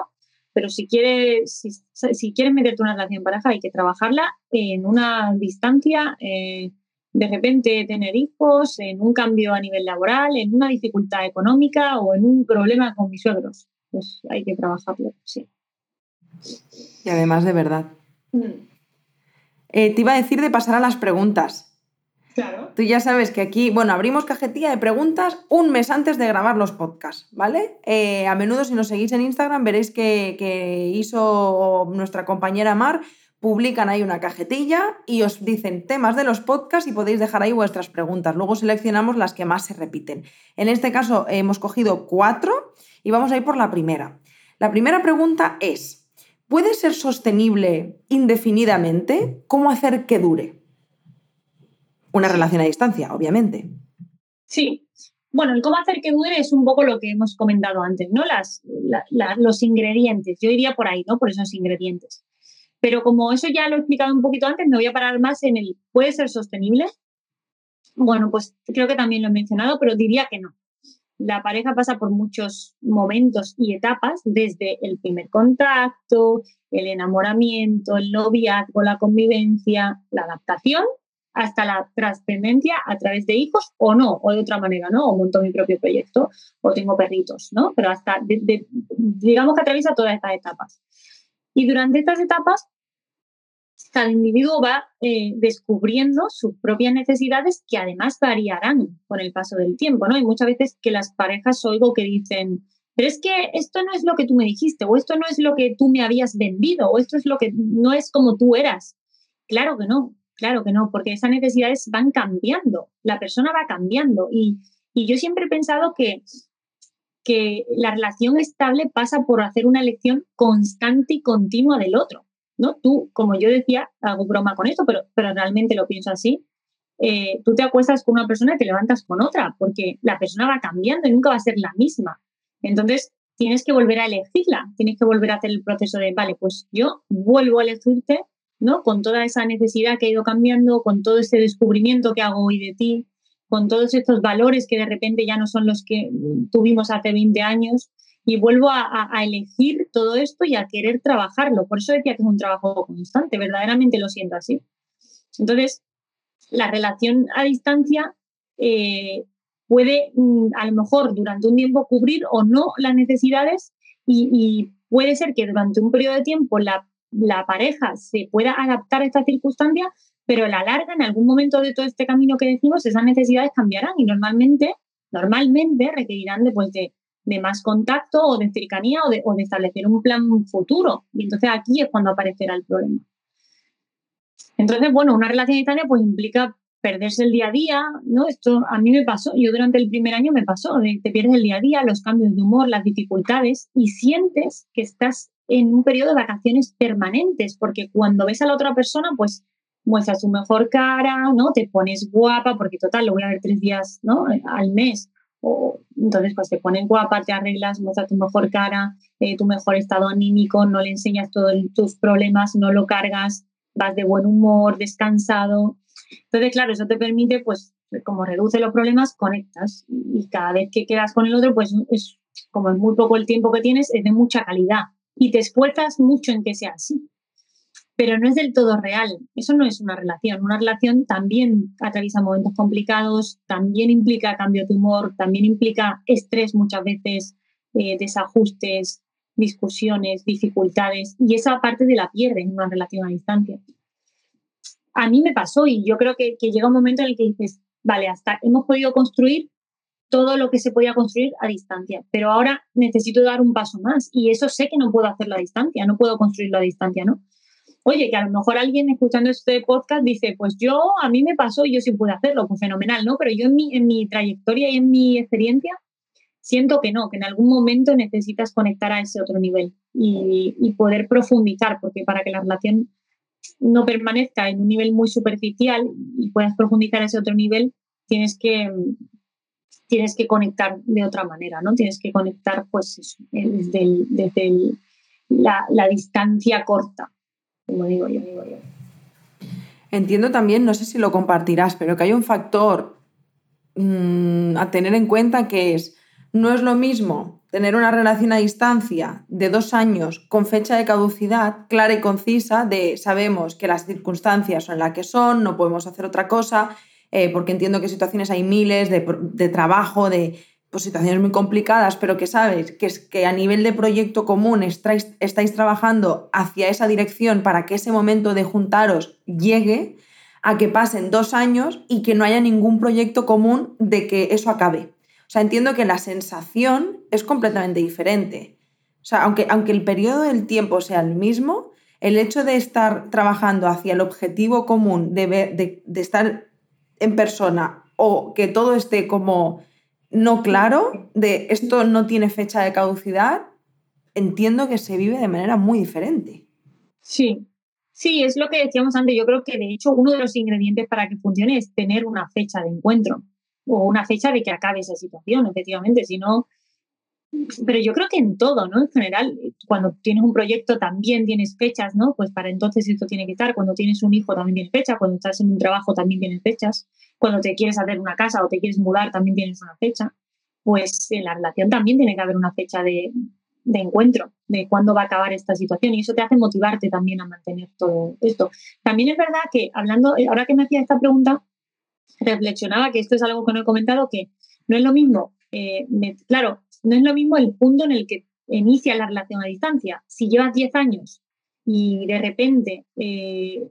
pero si quieres, si, si quieres meterte en una relación de pareja, hay que trabajarla en una distancia, eh, de repente tener hijos, en un cambio a nivel laboral, en una dificultad económica o en un problema con mis suegros. Pues hay que trabajarlo, sí. Y además de verdad. Mm. Eh, te iba a decir de pasar a las preguntas. Claro. Tú ya sabes que aquí, bueno, abrimos cajetilla de preguntas un mes antes de grabar los podcasts, ¿vale? Eh, a menudo si nos seguís en Instagram veréis que, que hizo nuestra compañera Mar, publican ahí una cajetilla y os dicen temas de los podcasts y podéis dejar ahí vuestras preguntas. Luego seleccionamos las que más se repiten. En este caso hemos cogido cuatro y vamos a ir por la primera. La primera pregunta es, ¿Puede ser sostenible indefinidamente? ¿Cómo hacer que dure? Una relación a distancia, obviamente. Sí, bueno, el cómo hacer que dure es un poco lo que hemos comentado antes, ¿no? Las, los ingredientes, yo iría por ahí, ¿no? Por esos ingredientes. Pero como eso ya lo he explicado un poquito antes, me voy a parar más en el, ¿puede ser sostenible? Bueno, pues creo que también lo he mencionado, pero diría que no. La pareja pasa por muchos momentos y etapas, desde el primer contacto, el enamoramiento, el noviazgo, la convivencia, la adaptación hasta la trascendencia a través de hijos o no, o de otra manera, ¿no? O monto mi propio proyecto o tengo perritos, ¿no? Pero hasta, digamos que atraviesa todas estas etapas. Y durante estas etapas, cada individuo va eh, descubriendo sus propias necesidades que además variarán con el paso del tiempo, ¿no? Y muchas veces que las parejas oigo que dicen, pero es que esto no es lo que tú me dijiste, o esto no es lo que tú me habías vendido, o esto es lo que no es como tú eras. Claro que no, Claro que no, porque esas necesidades van cambiando, la persona va cambiando y, yo siempre he pensado que, que la relación estable pasa por hacer una elección constante y continua del otro. ¿No? Tú, como yo decía, hago broma con esto, pero, pero realmente lo pienso así. Eh, tú te acuestas con una persona y te levantas con otra, porque la persona va cambiando y nunca va a ser la misma. Entonces, tienes que volver a elegirla, tienes que volver a hacer el proceso de, vale, pues yo vuelvo a elegirte con toda esa necesidad que ha ido cambiando, con todo ese descubrimiento que hago hoy de ti, con todos estos valores que de repente ya no son los que tuvimos hace 20 años, y vuelvo a, elegir todo esto y a querer trabajarlo. Por eso decía que es un trabajo constante, verdaderamente lo siento así. Entonces, la relación a distancia eh, puede mm, a lo mejor durante un tiempo cubrir o no las necesidades y, puede ser que durante un periodo de tiempo la pareja se pueda adaptar a esta circunstancia, pero a la larga, en algún momento de todo este camino que decimos, esas necesidades cambiarán y normalmente, normalmente requerirán de, de, más contacto o de cercanía o de, o de establecer un plan futuro. Y entonces aquí es cuando aparecerá el problema. Entonces, bueno, una relación distancia pues implica perderse el día a día, ¿no? Esto a mí me pasó, yo durante el primer año me pasó, te pierdes el día a día, los cambios de humor, las dificultades y sientes que estás en un periodo de vacaciones permanentes, porque cuando ves a la otra persona, pues muestras tu mejor cara, ¿no? Te pones guapa, porque total, lo voy a ver tres días, ¿no? Al mes. O, entonces, pues te pones guapa, te arreglas, muestras tu mejor cara, eh, tu mejor estado anímico, no le enseñas todos tus problemas, no lo cargas, vas de buen humor, descansado. Entonces, claro, eso te permite, pues, como reduce los problemas, conectas. Y cada vez que quedas con el otro, pues es como es muy poco el tiempo que tienes, es de mucha calidad y te esfuerzas mucho en que sea así. Pero no es del todo real. Eso no es una relación. Una relación también atraviesa momentos complicados, también implica cambio de humor, también implica estrés muchas veces, eh, desajustes, discusiones, dificultades. Y esa parte de la pierde en una relación a distancia. A mí me pasó y yo creo que, que llega un momento en el que dices, vale, hasta hemos podido construir todo lo que se podía construir a distancia, pero ahora necesito dar un paso más y eso sé que no puedo hacerlo a distancia, no puedo construirlo a distancia, ¿no? Oye, que a lo mejor alguien escuchando este podcast dice, pues yo, a mí me pasó y yo sí pude hacerlo, pues fenomenal, ¿no? Pero yo en mi, en mi trayectoria y en mi experiencia siento que no, que en algún momento necesitas conectar a ese otro nivel y, poder profundizar, porque para que la relación no permanezca en un nivel muy superficial y puedas profundizar a ese otro nivel, tienes que, tienes que conectar de otra manera, ¿no? Tienes que conectar, pues, eh, desde, la, distancia corta, como digo yo, digo yo. Entiendo también, no sé si lo compartirás, pero que hay un factor mm, a tener en cuenta que es, no es lo mismo tener una relación a distancia de dos años con fecha de caducidad clara y concisa de sabemos que las circunstancias son las que son, no podemos hacer otra cosa eh, porque entiendo que situaciones hay miles de, trabajo, de pues, situaciones muy complicadas, pero que sabes que, es, que a nivel de proyecto común estáis, estáis trabajando hacia esa dirección para que ese momento de juntaros llegue a que pasen dos años y que no haya ningún proyecto común de que eso acabe. O sea, entiendo que la sensación es completamente diferente. O sea, aunque, aunque el periodo del tiempo sea el mismo, el hecho de estar trabajando hacia el objetivo común, de, de, de estar en persona o que todo esté como no claro, de esto no tiene fecha de caducidad, entiendo que se vive de manera muy diferente. Sí, sí, es lo que decíamos antes. Yo creo que de hecho uno de los ingredientes para que funcione es tener una fecha de encuentro. o una fecha de que acabe esa situación, efectivamente, si no, pero yo creo que en todo, ¿no? En general, cuando tienes un proyecto también tienes fechas, ¿no? Pues para entonces esto tiene que estar. Cuando tienes un hijo también tienes fecha. Cuando estás en un trabajo también tienes fechas. Cuando te quieres hacer una casa o te quieres mudar también tienes una fecha. Pues en la relación también tiene que haber una fecha de, de encuentro, de cuándo va a acabar esta situación. Y eso te hace motivarte también a mantener todo esto. También es verdad que hablando, ahora que me hacía esta pregunta, reflexionaba que esto es algo que no he comentado, que no es lo mismo, eh, claro, no es lo mismo el punto en el que inicia la relación a distancia. Si llevas 10 años y de repente eh,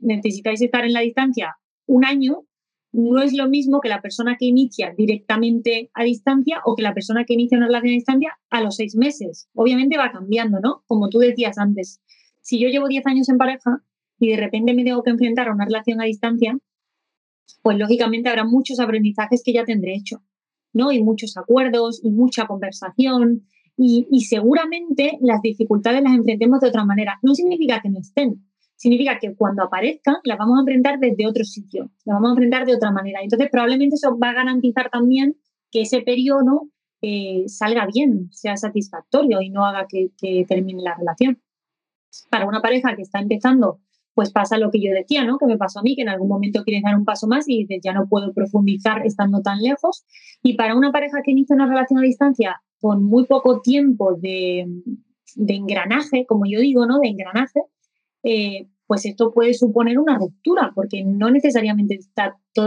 necesitáis estar en la distancia un año, no es lo mismo que la persona que inicia directamente a distancia o que la persona que inicia una relación a distancia a los seis meses. Obviamente va cambiando, ¿no? Como tú decías antes. Si yo llevo 10 años en pareja y de repente me tengo que enfrentar a una relación a distancia, pues lógicamente habrá muchos aprendizajes que ya tendré hecho. ¿No? Y muchos acuerdos y mucha conversación y, seguramente las dificultades las enfrentemos de otra manera. No significa que no estén, significa que cuando aparezcan las vamos a enfrentar desde otro sitio, las vamos a enfrentar de otra manera. Entonces probablemente eso va a garantizar también que ese periodo eh, salga bien, sea satisfactorio y no haga que, que termine la relación. Para una pareja que está empezando pues pasa lo que yo decía, ¿no? Que me pasó a mí, que en algún momento quieres dar un paso más y dices, ya no puedo profundizar estando tan lejos. Y para una pareja que inicia una relación a distancia con muy poco tiempo de, engranaje, como yo digo, ¿no? De engranaje, eh, pues esto puede suponer una ruptura, porque no necesariamente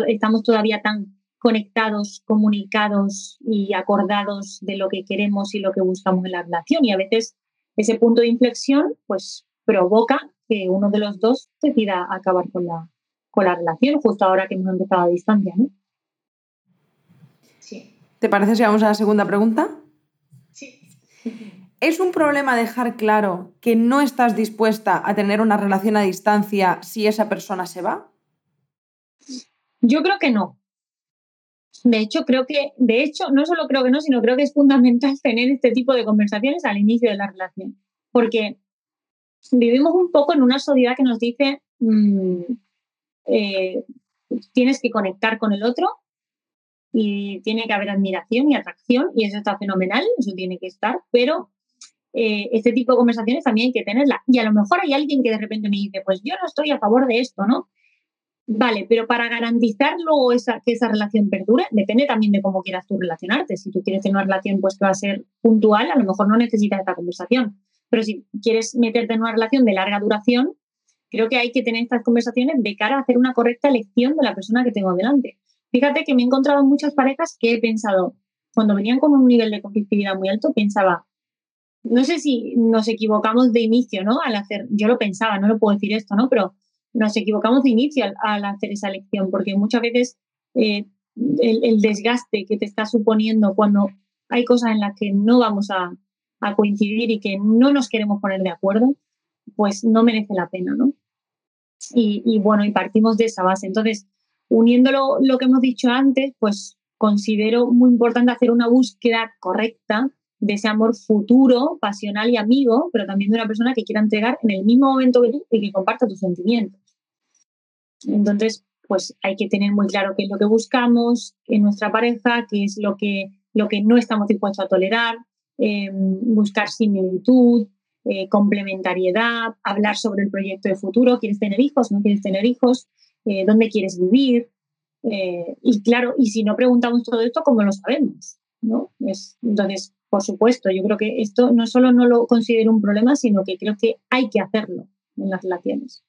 estamos todavía tan conectados, comunicados y acordados de lo que queremos y lo que buscamos en la relación. Y a veces ese punto de inflexión, pues provoca que uno de los dos decida acabar con la, con la relación, justo ahora que hemos empezado a distancia, ¿no? Sí. ¿Te parece si vamos a la segunda pregunta? Sí. ¿Es un problema dejar claro que no estás dispuesta a tener una relación a distancia si esa persona se va? Yo creo que no. De hecho, creo que, de hecho, no solo creo que no, sino creo que es fundamental tener este tipo de conversaciones al inicio de la relación. Porque vivimos un poco en una sociedad que nos dice, mm, eh, tienes que conectar con el otro y tiene que haber admiración y atracción y eso está fenomenal, eso tiene que estar, pero eh, este tipo de conversaciones también hay que tenerla. Y a lo mejor hay alguien que de repente me dice, pues yo no estoy a favor de esto, ¿no? Vale, pero para garantizar luego esa, que esa relación perdure, depende también de cómo quieras tú relacionarte. Si tú quieres tener una relación pues que va a ser puntual, a lo mejor no necesitas esta conversación. Pero si quieres meterte en una relación de larga duración, creo que hay que tener estas conversaciones de cara a hacer una correcta elección de la persona que tengo delante. Fíjate que me he encontrado muchas parejas que he pensado, cuando venían con un nivel de conflictividad muy alto, pensaba, no sé si nos equivocamos de inicio, ¿no? Al hacer, yo lo pensaba, no lo puedo decir esto, ¿no? Pero nos equivocamos de inicio al, hacer esa elección, porque muchas veces eh, el, desgaste que te está suponiendo cuando hay cosas en las que no vamos a, a coincidir y que no nos queremos poner de acuerdo, pues no merece la pena, ¿no? Y, bueno, y partimos de esa base. Entonces, uniéndolo lo que hemos dicho antes, pues considero muy importante hacer una búsqueda correcta de ese amor futuro, pasional y amigo, pero también de una persona que quiera entregar en el mismo momento que tú y que comparta tus sentimientos. Entonces, pues hay que tener muy claro qué es lo que buscamos en nuestra pareja, qué es lo que, lo que no estamos dispuestos a tolerar, eh, buscar similitud, eh, complementariedad, hablar sobre el proyecto de futuro, ¿quieres tener hijos? ¿No quieres tener hijos? Eh, ¿Dónde quieres vivir? y claro, y si no preguntamos todo esto, ¿cómo lo sabemos? ¿no? Es, entonces, por supuesto, yo creo que esto no solo no lo considero un problema, sino que creo que hay que hacerlo en las relaciones.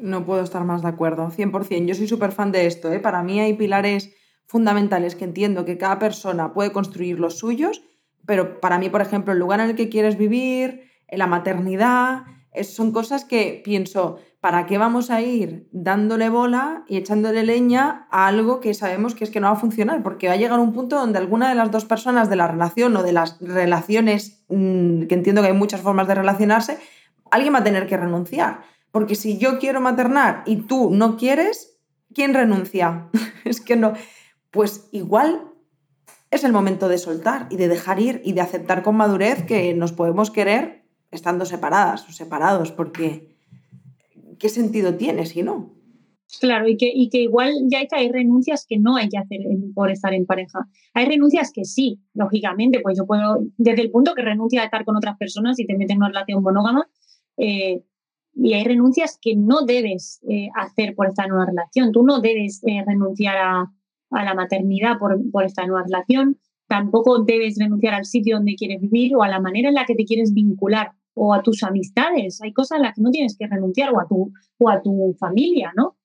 No puedo estar más de acuerdo, 100%. Yo soy súper fan de esto. Para mí hay pilares fundamentales que entiendo que cada persona puede construir los suyos, pero para mí, por ejemplo, el lugar en el que quieres vivir, la maternidad, son cosas que pienso, ¿para qué vamos a ir dándole bola y echándole leña a algo que sabemos que es que no va a funcionar? Porque va a llegar un punto donde alguna de las dos personas de la relación o de las relaciones, mm, que entiendo que hay muchas formas de relacionarse, alguien va a tener que renunciar. Porque si yo quiero maternar y tú no quieres, ¿quién renuncia? es que no pues igual es el momento de soltar y de dejar ir y de aceptar con madurez que nos podemos querer estando separadas o separados, porque ¿qué sentido tiene si no? Claro, y que, y que igual ya hay renuncias que no hay que hacer por estar en pareja. Hay renuncias que sí, lógicamente, pues yo puedo, desde el punto que renuncia a estar con otras personas y te metes en una relación monógama, eh, y hay renuncias que no debes eh, hacer por estar en una relación. Tú no debes eh, renunciar a, a, la maternidad por, por estar en una relación, tampoco debes renunciar al sitio donde quieres vivir o a la manera en la que te quieres vincular o a tus amistades. Hay cosas a las que no tienes que renunciar o a tu, o a tu familia, ¿no?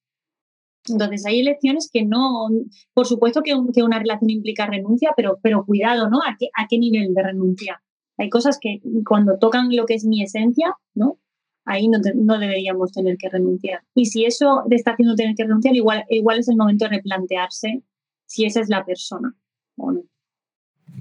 Entonces hay elecciones que no, por supuesto que, que una relación implica renuncia, pero, pero cuidado, ¿no? ¿A qué, ¿A qué nivel de renuncia? Hay cosas que cuando tocan lo que es mi esencia, ¿no? Ahí no, no deberíamos tener que renunciar. Y si eso te está haciendo tener que renunciar, igual, igual es el momento de replantearse si esa es la persona o no.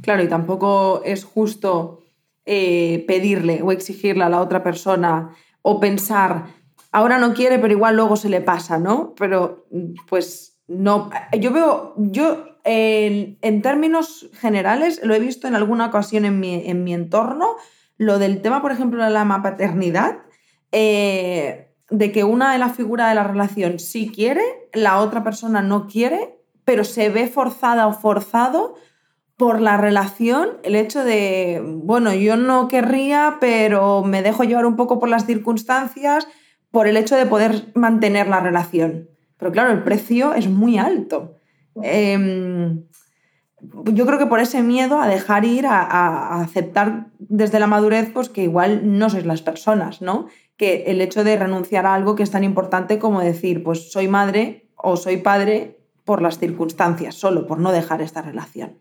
Claro, y tampoco es justo eh, pedirle o exigirle a la otra persona o pensar, ahora no quiere, pero igual luego se le pasa, ¿no? Pero pues no, yo veo, yo en, términos generales lo he visto en alguna ocasión en mi, en mi entorno, lo del tema, por ejemplo, de la paternidad, eh, de que una de las figuras de la relación sí quiere, la otra persona no quiere, pero se ve forzada o forzado por la relación, el hecho de, bueno, yo no querría, pero me dejo llevar un poco por las circunstancias, por el hecho de poder mantener la relación. Pero claro, el precio es muy alto. Em, yo creo que por ese miedo a dejar ir, a, aceptar desde la madurez, pues que igual no sois las personas, ¿no? Que el hecho de renunciar a algo que es tan importante como decir, pues soy madre o soy padre por las circunstancias, solo por no dejar esta relación.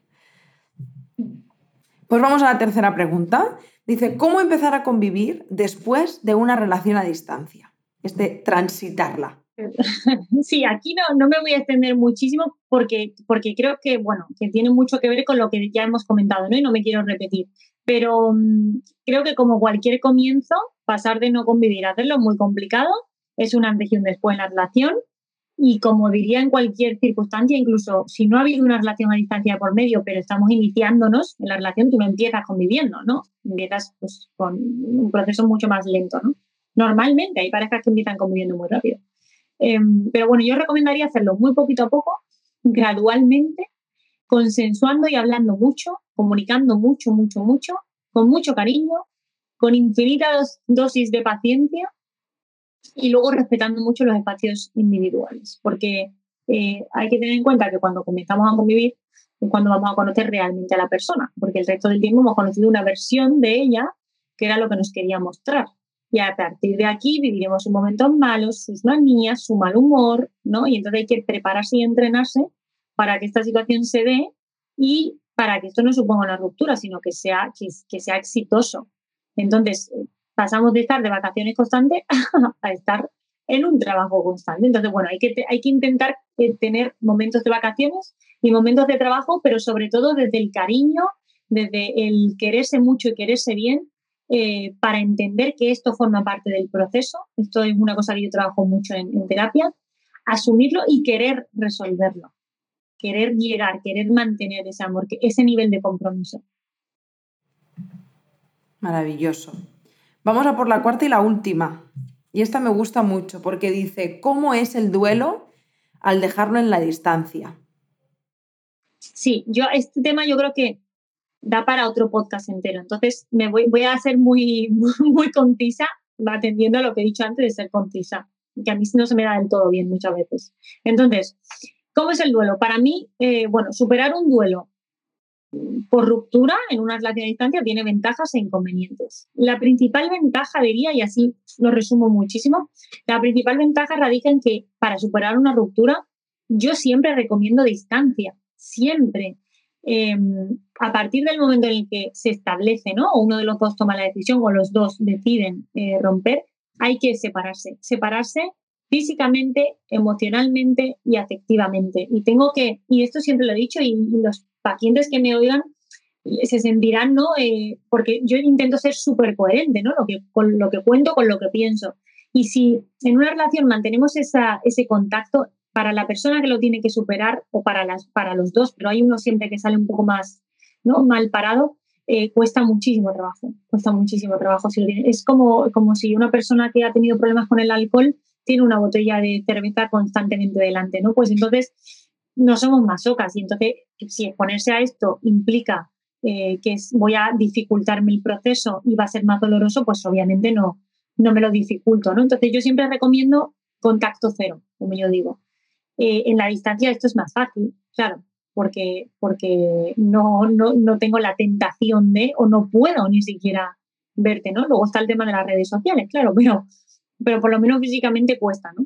Pues vamos a la tercera pregunta. Dice, ¿cómo empezar a convivir después de una relación a distancia? Es de transitarla. Sí, aquí no, no me voy a extender muchísimo porque, porque creo que, bueno, que tiene mucho que ver con lo que ya hemos comentado, ¿no? Y no me quiero repetir. Pero mm, creo que como cualquier comienzo, pasar de no convivir a hacerlo es muy complicado. Es una antes y un después en la relación. Y como diría en cualquier circunstancia, incluso si no ha habido una relación a distancia por medio, pero estamos iniciándonos en la relación, tú no empiezas conviviendo, ¿no? Empiezas pues, con un proceso mucho más lento, ¿no? Normalmente hay parejas que empiezan conviviendo muy rápido. Em, pero bueno, yo recomendaría hacerlo muy poquito a poco, gradualmente, consensuando y hablando mucho, comunicando mucho, mucho, mucho, con mucho cariño, con infinitas dosis de paciencia y luego respetando mucho los espacios individuales, porque eh, hay que tener en cuenta que cuando comenzamos a convivir es cuando vamos a conocer realmente a la persona, porque el resto del tiempo hemos conocido una versión de ella que era lo que nos quería mostrar. Y a partir de aquí viviremos sus momentos malos, sus manías, su mal humor, ¿no? Y entonces hay que prepararse y entrenarse para que esta situación se dé y para que esto no suponga una ruptura, sino que sea, que, sea exitoso. Entonces, pasamos de estar de vacaciones constantes a estar en un trabajo constante. Entonces, bueno, hay que, hay que intentar eh, tener momentos de vacaciones y momentos de trabajo, pero sobre todo desde el cariño, desde el quererse mucho y quererse bien eh, para entender que esto forma parte del proceso. Esto es una cosa que yo trabajo mucho en, terapia. Asumirlo y querer resolverlo. Querer llegar, querer mantener ese amor, ese nivel de compromiso. Maravilloso. Vamos a por la cuarta y la última. Y esta me gusta mucho porque dice, ¿cómo es el duelo al dejarlo en la distancia? Sí, yo este tema yo creo que da para otro podcast entero. Entonces, me voy, a ser muy, muy concisa, atendiendo a lo que he dicho antes de ser concisa, que a mí no se me da del todo bien muchas veces. Entonces, ¿cómo es el duelo? Para mí, eh, bueno, superar un duelo por ruptura en una relación a distancia tiene ventajas e inconvenientes. La principal ventaja, diría, y así lo resumo muchísimo, la principal ventaja radica en que para superar una ruptura, yo siempre recomiendo distancia, siempre. Em, a partir del momento en el que se establece, ¿no? O uno de los dos toma la decisión o los dos deciden eh, romper, hay que separarse. Separarse físicamente, emocionalmente y afectivamente. Y tengo que, y esto siempre lo he dicho, y, los pacientes que me oigan se sentirán, ¿no? Eh, porque yo intento ser súper coherente, ¿no? Lo que, con lo que cuento, con lo que pienso. Y si en una relación mantenemos esa, ese contacto, para la persona que lo tiene que superar o para, las, para los dos, pero hay uno siempre que sale un poco más ¿no? mal parado, eh, cuesta muchísimo trabajo, cuesta muchísimo trabajo. Si Es como, como si una persona que ha tenido problemas con el alcohol tiene una botella de cerveza constantemente delante, ¿no? Pues entonces no somos masocas y entonces si exponerse a esto implica eh, que voy a dificultarme el proceso y va a ser más doloroso, pues obviamente no, no me lo dificulto, ¿no? Entonces yo siempre recomiendo contacto cero, como yo digo. Eh, en la distancia esto es más fácil, claro, porque, porque no, no, no, tengo la tentación de, o no puedo ni siquiera verte, ¿no? Luego está el tema de las redes sociales, claro, pero, pero por lo menos físicamente cuesta, ¿no?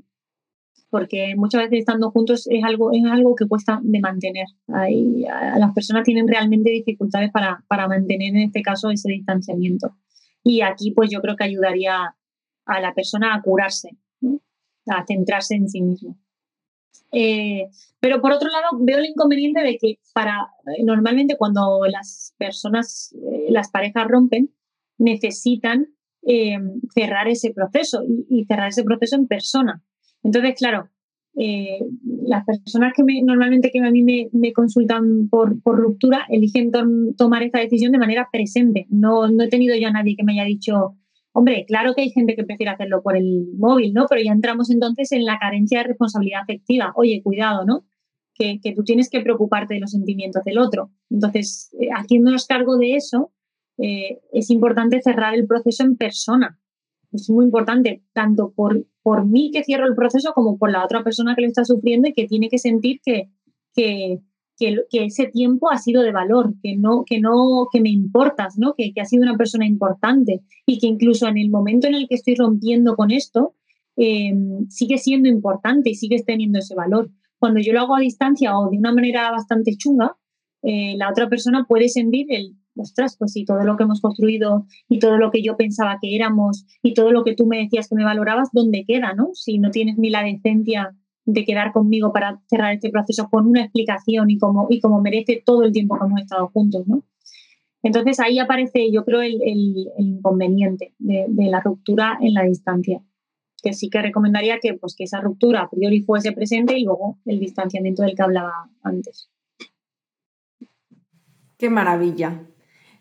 Porque muchas veces estando juntos es algo, es algo que cuesta de mantener. Hay, las personas tienen realmente dificultades para, para mantener en este caso ese distanciamiento. Y aquí pues yo creo que ayudaría a la persona a curarse, a centrarse en sí mismo. Eh, pero por otro lado, veo el inconveniente de que para eh, normalmente cuando las personas, eh, las parejas rompen, necesitan cerrar ese proceso y, cerrar ese proceso en persona. Entonces, claro, las personas que normalmente que a mí me, consultan por, ruptura eligen tomar esta decisión de manera presente. No, no he tenido ya nadie que me haya dicho, Hombre, claro que hay gente que prefiere hacerlo por el móvil, ¿no? Pero ya entramos entonces en la carencia de responsabilidad afectiva. Oye, cuidado, ¿no? Que, tú tienes que preocuparte de los sentimientos del otro. Entonces, eh, haciéndonos cargo de eso, eh, es importante cerrar el proceso en persona. Es muy importante, tanto por, por mí que cierro el proceso como por la otra persona que lo está sufriendo y que tiene que sentir que, que, que, ese tiempo ha sido de valor, que no, que no, que me importas, ¿no? Que, que has sido una persona importante y que incluso en el momento en el que estoy rompiendo con esto, em, sigue siendo importante y sigues teniendo ese valor. Cuando yo lo hago a distancia o de una manera bastante chunga, eh, la otra persona puede sentir el, ostras, pues si todo lo que hemos construido y todo lo que yo pensaba que éramos y todo lo que tú me decías que me valorabas, ¿dónde queda, no? Si no tienes ni la decencia de quedar conmigo para cerrar este proceso con una explicación y como, y como merece todo el tiempo que hemos estado juntos, ¿no? Entonces ahí aparece, yo creo, el, inconveniente de, la ruptura en la distancia, que sí que recomendaría que, pues, que esa ruptura a priori fuese presente y luego el distanciamiento del que hablaba antes. Qué maravilla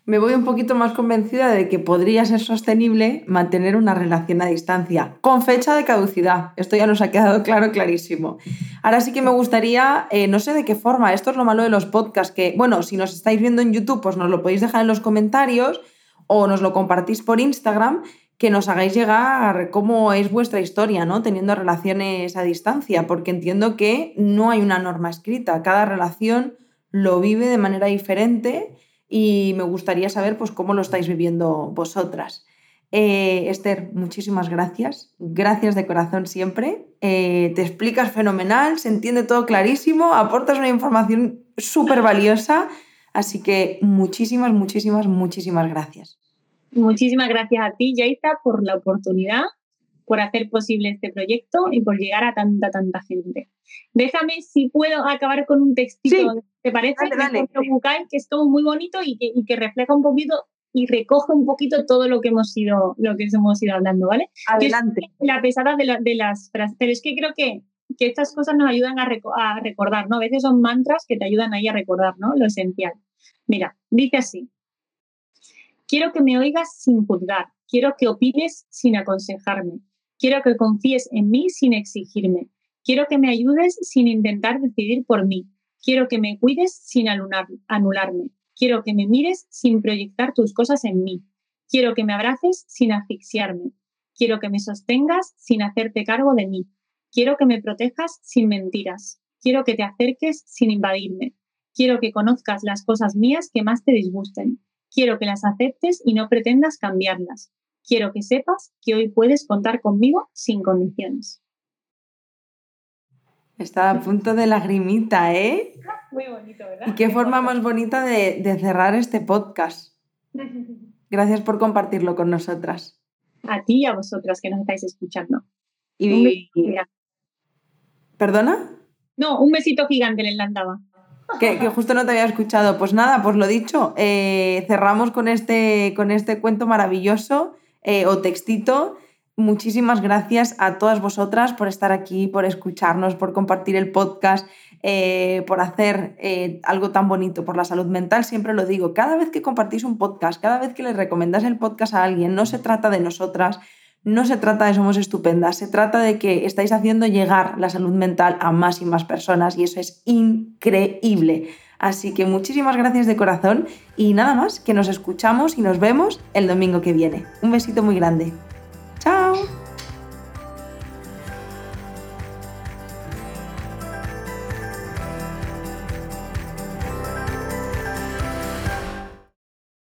me voy un poquito más convencida de que podría ser sostenible mantener una relación a distancia, con fecha de caducidad. Esto ya nos ha quedado claro, clarísimo. Ahora sí que me gustaría, eh, no sé de qué forma, esto es lo malo de los podcasts, que, bueno, si nos estáis viendo en YouTube, pues nos lo podéis dejar en los comentarios o nos lo compartís por Instagram, que nos hagáis llegar cómo es vuestra historia, ¿no? Teniendo relaciones a distancia, porque entiendo que no hay una norma escrita, cada relación lo vive de manera diferente y me gustaría saber pues, cómo lo estáis viviendo vosotras. Eh, Esther, muchísimas gracias. Gracias de corazón siempre. Eh, te explicas fenomenal, se entiende todo clarísimo, aportas una información súper valiosa. Así que muchísimas, muchísimas, muchísimas gracias. Muchísimas gracias a ti, Yaita, por la oportunidad, por hacer posible este proyecto y por llegar a tanta, tanta gente. Déjame si puedo acabar con un textito. ¿Te parece? Dale, que es todo muy bonito y que, y que, refleja un poquito y recoge un poquito todo lo que hemos ido, lo que hemos ido hablando, ¿vale? Adelante. la pesada de, de, las frases. Pero es que creo que, que estas cosas nos ayudan a, a, recordar, ¿no? A veces son mantras que te ayudan ahí a recordar, ¿no? Lo esencial. Mira, dice así. Quiero que me oigas sin juzgar. Quiero que opines sin aconsejarme. Quiero que confíes en mí sin exigirme. Quiero que me ayudes sin intentar decidir por mí. Quiero que me cuides sin anularme. Quiero que me mires sin proyectar tus cosas en mí. Quiero que me abraces sin asfixiarme. Quiero que me sostengas sin hacerte cargo de mí. Quiero que me protejas sin mentiras. Quiero que te acerques sin invadirme. Quiero que conozcas las cosas mías que más te disgusten. Quiero que las aceptes y no pretendas cambiarlas. Quiero que sepas que hoy puedes contar conmigo sin condiciones. Está a punto de lagrimita, ¿eh? Muy bonito, ¿verdad? Y qué forma más bonita de, cerrar este podcast. Gracias por compartirlo con nosotras. A ti y a vosotras que nos estáis escuchando. Y... ¿Perdona? No, un besito gigante le landaba. Que, que, justo no te había escuchado. Pues nada, pues lo dicho, eh, cerramos con este, con este cuento maravilloso eh, o textito Muchísimas gracias a todas vosotras por estar aquí, por escucharnos, por compartir el podcast, eh, por hacer eh, algo tan bonito por la salud mental. Siempre lo digo, cada vez que compartís un podcast, cada vez que le recomendáis el podcast a alguien, no se trata de nosotras, no se trata de Somos Estupendas, se trata de que estáis haciendo llegar la salud mental a más y más personas y eso es increíble. Así que muchísimas gracias de corazón y nada más, que nos escuchamos y nos vemos el domingo que viene. Un besito muy grande. Ciao!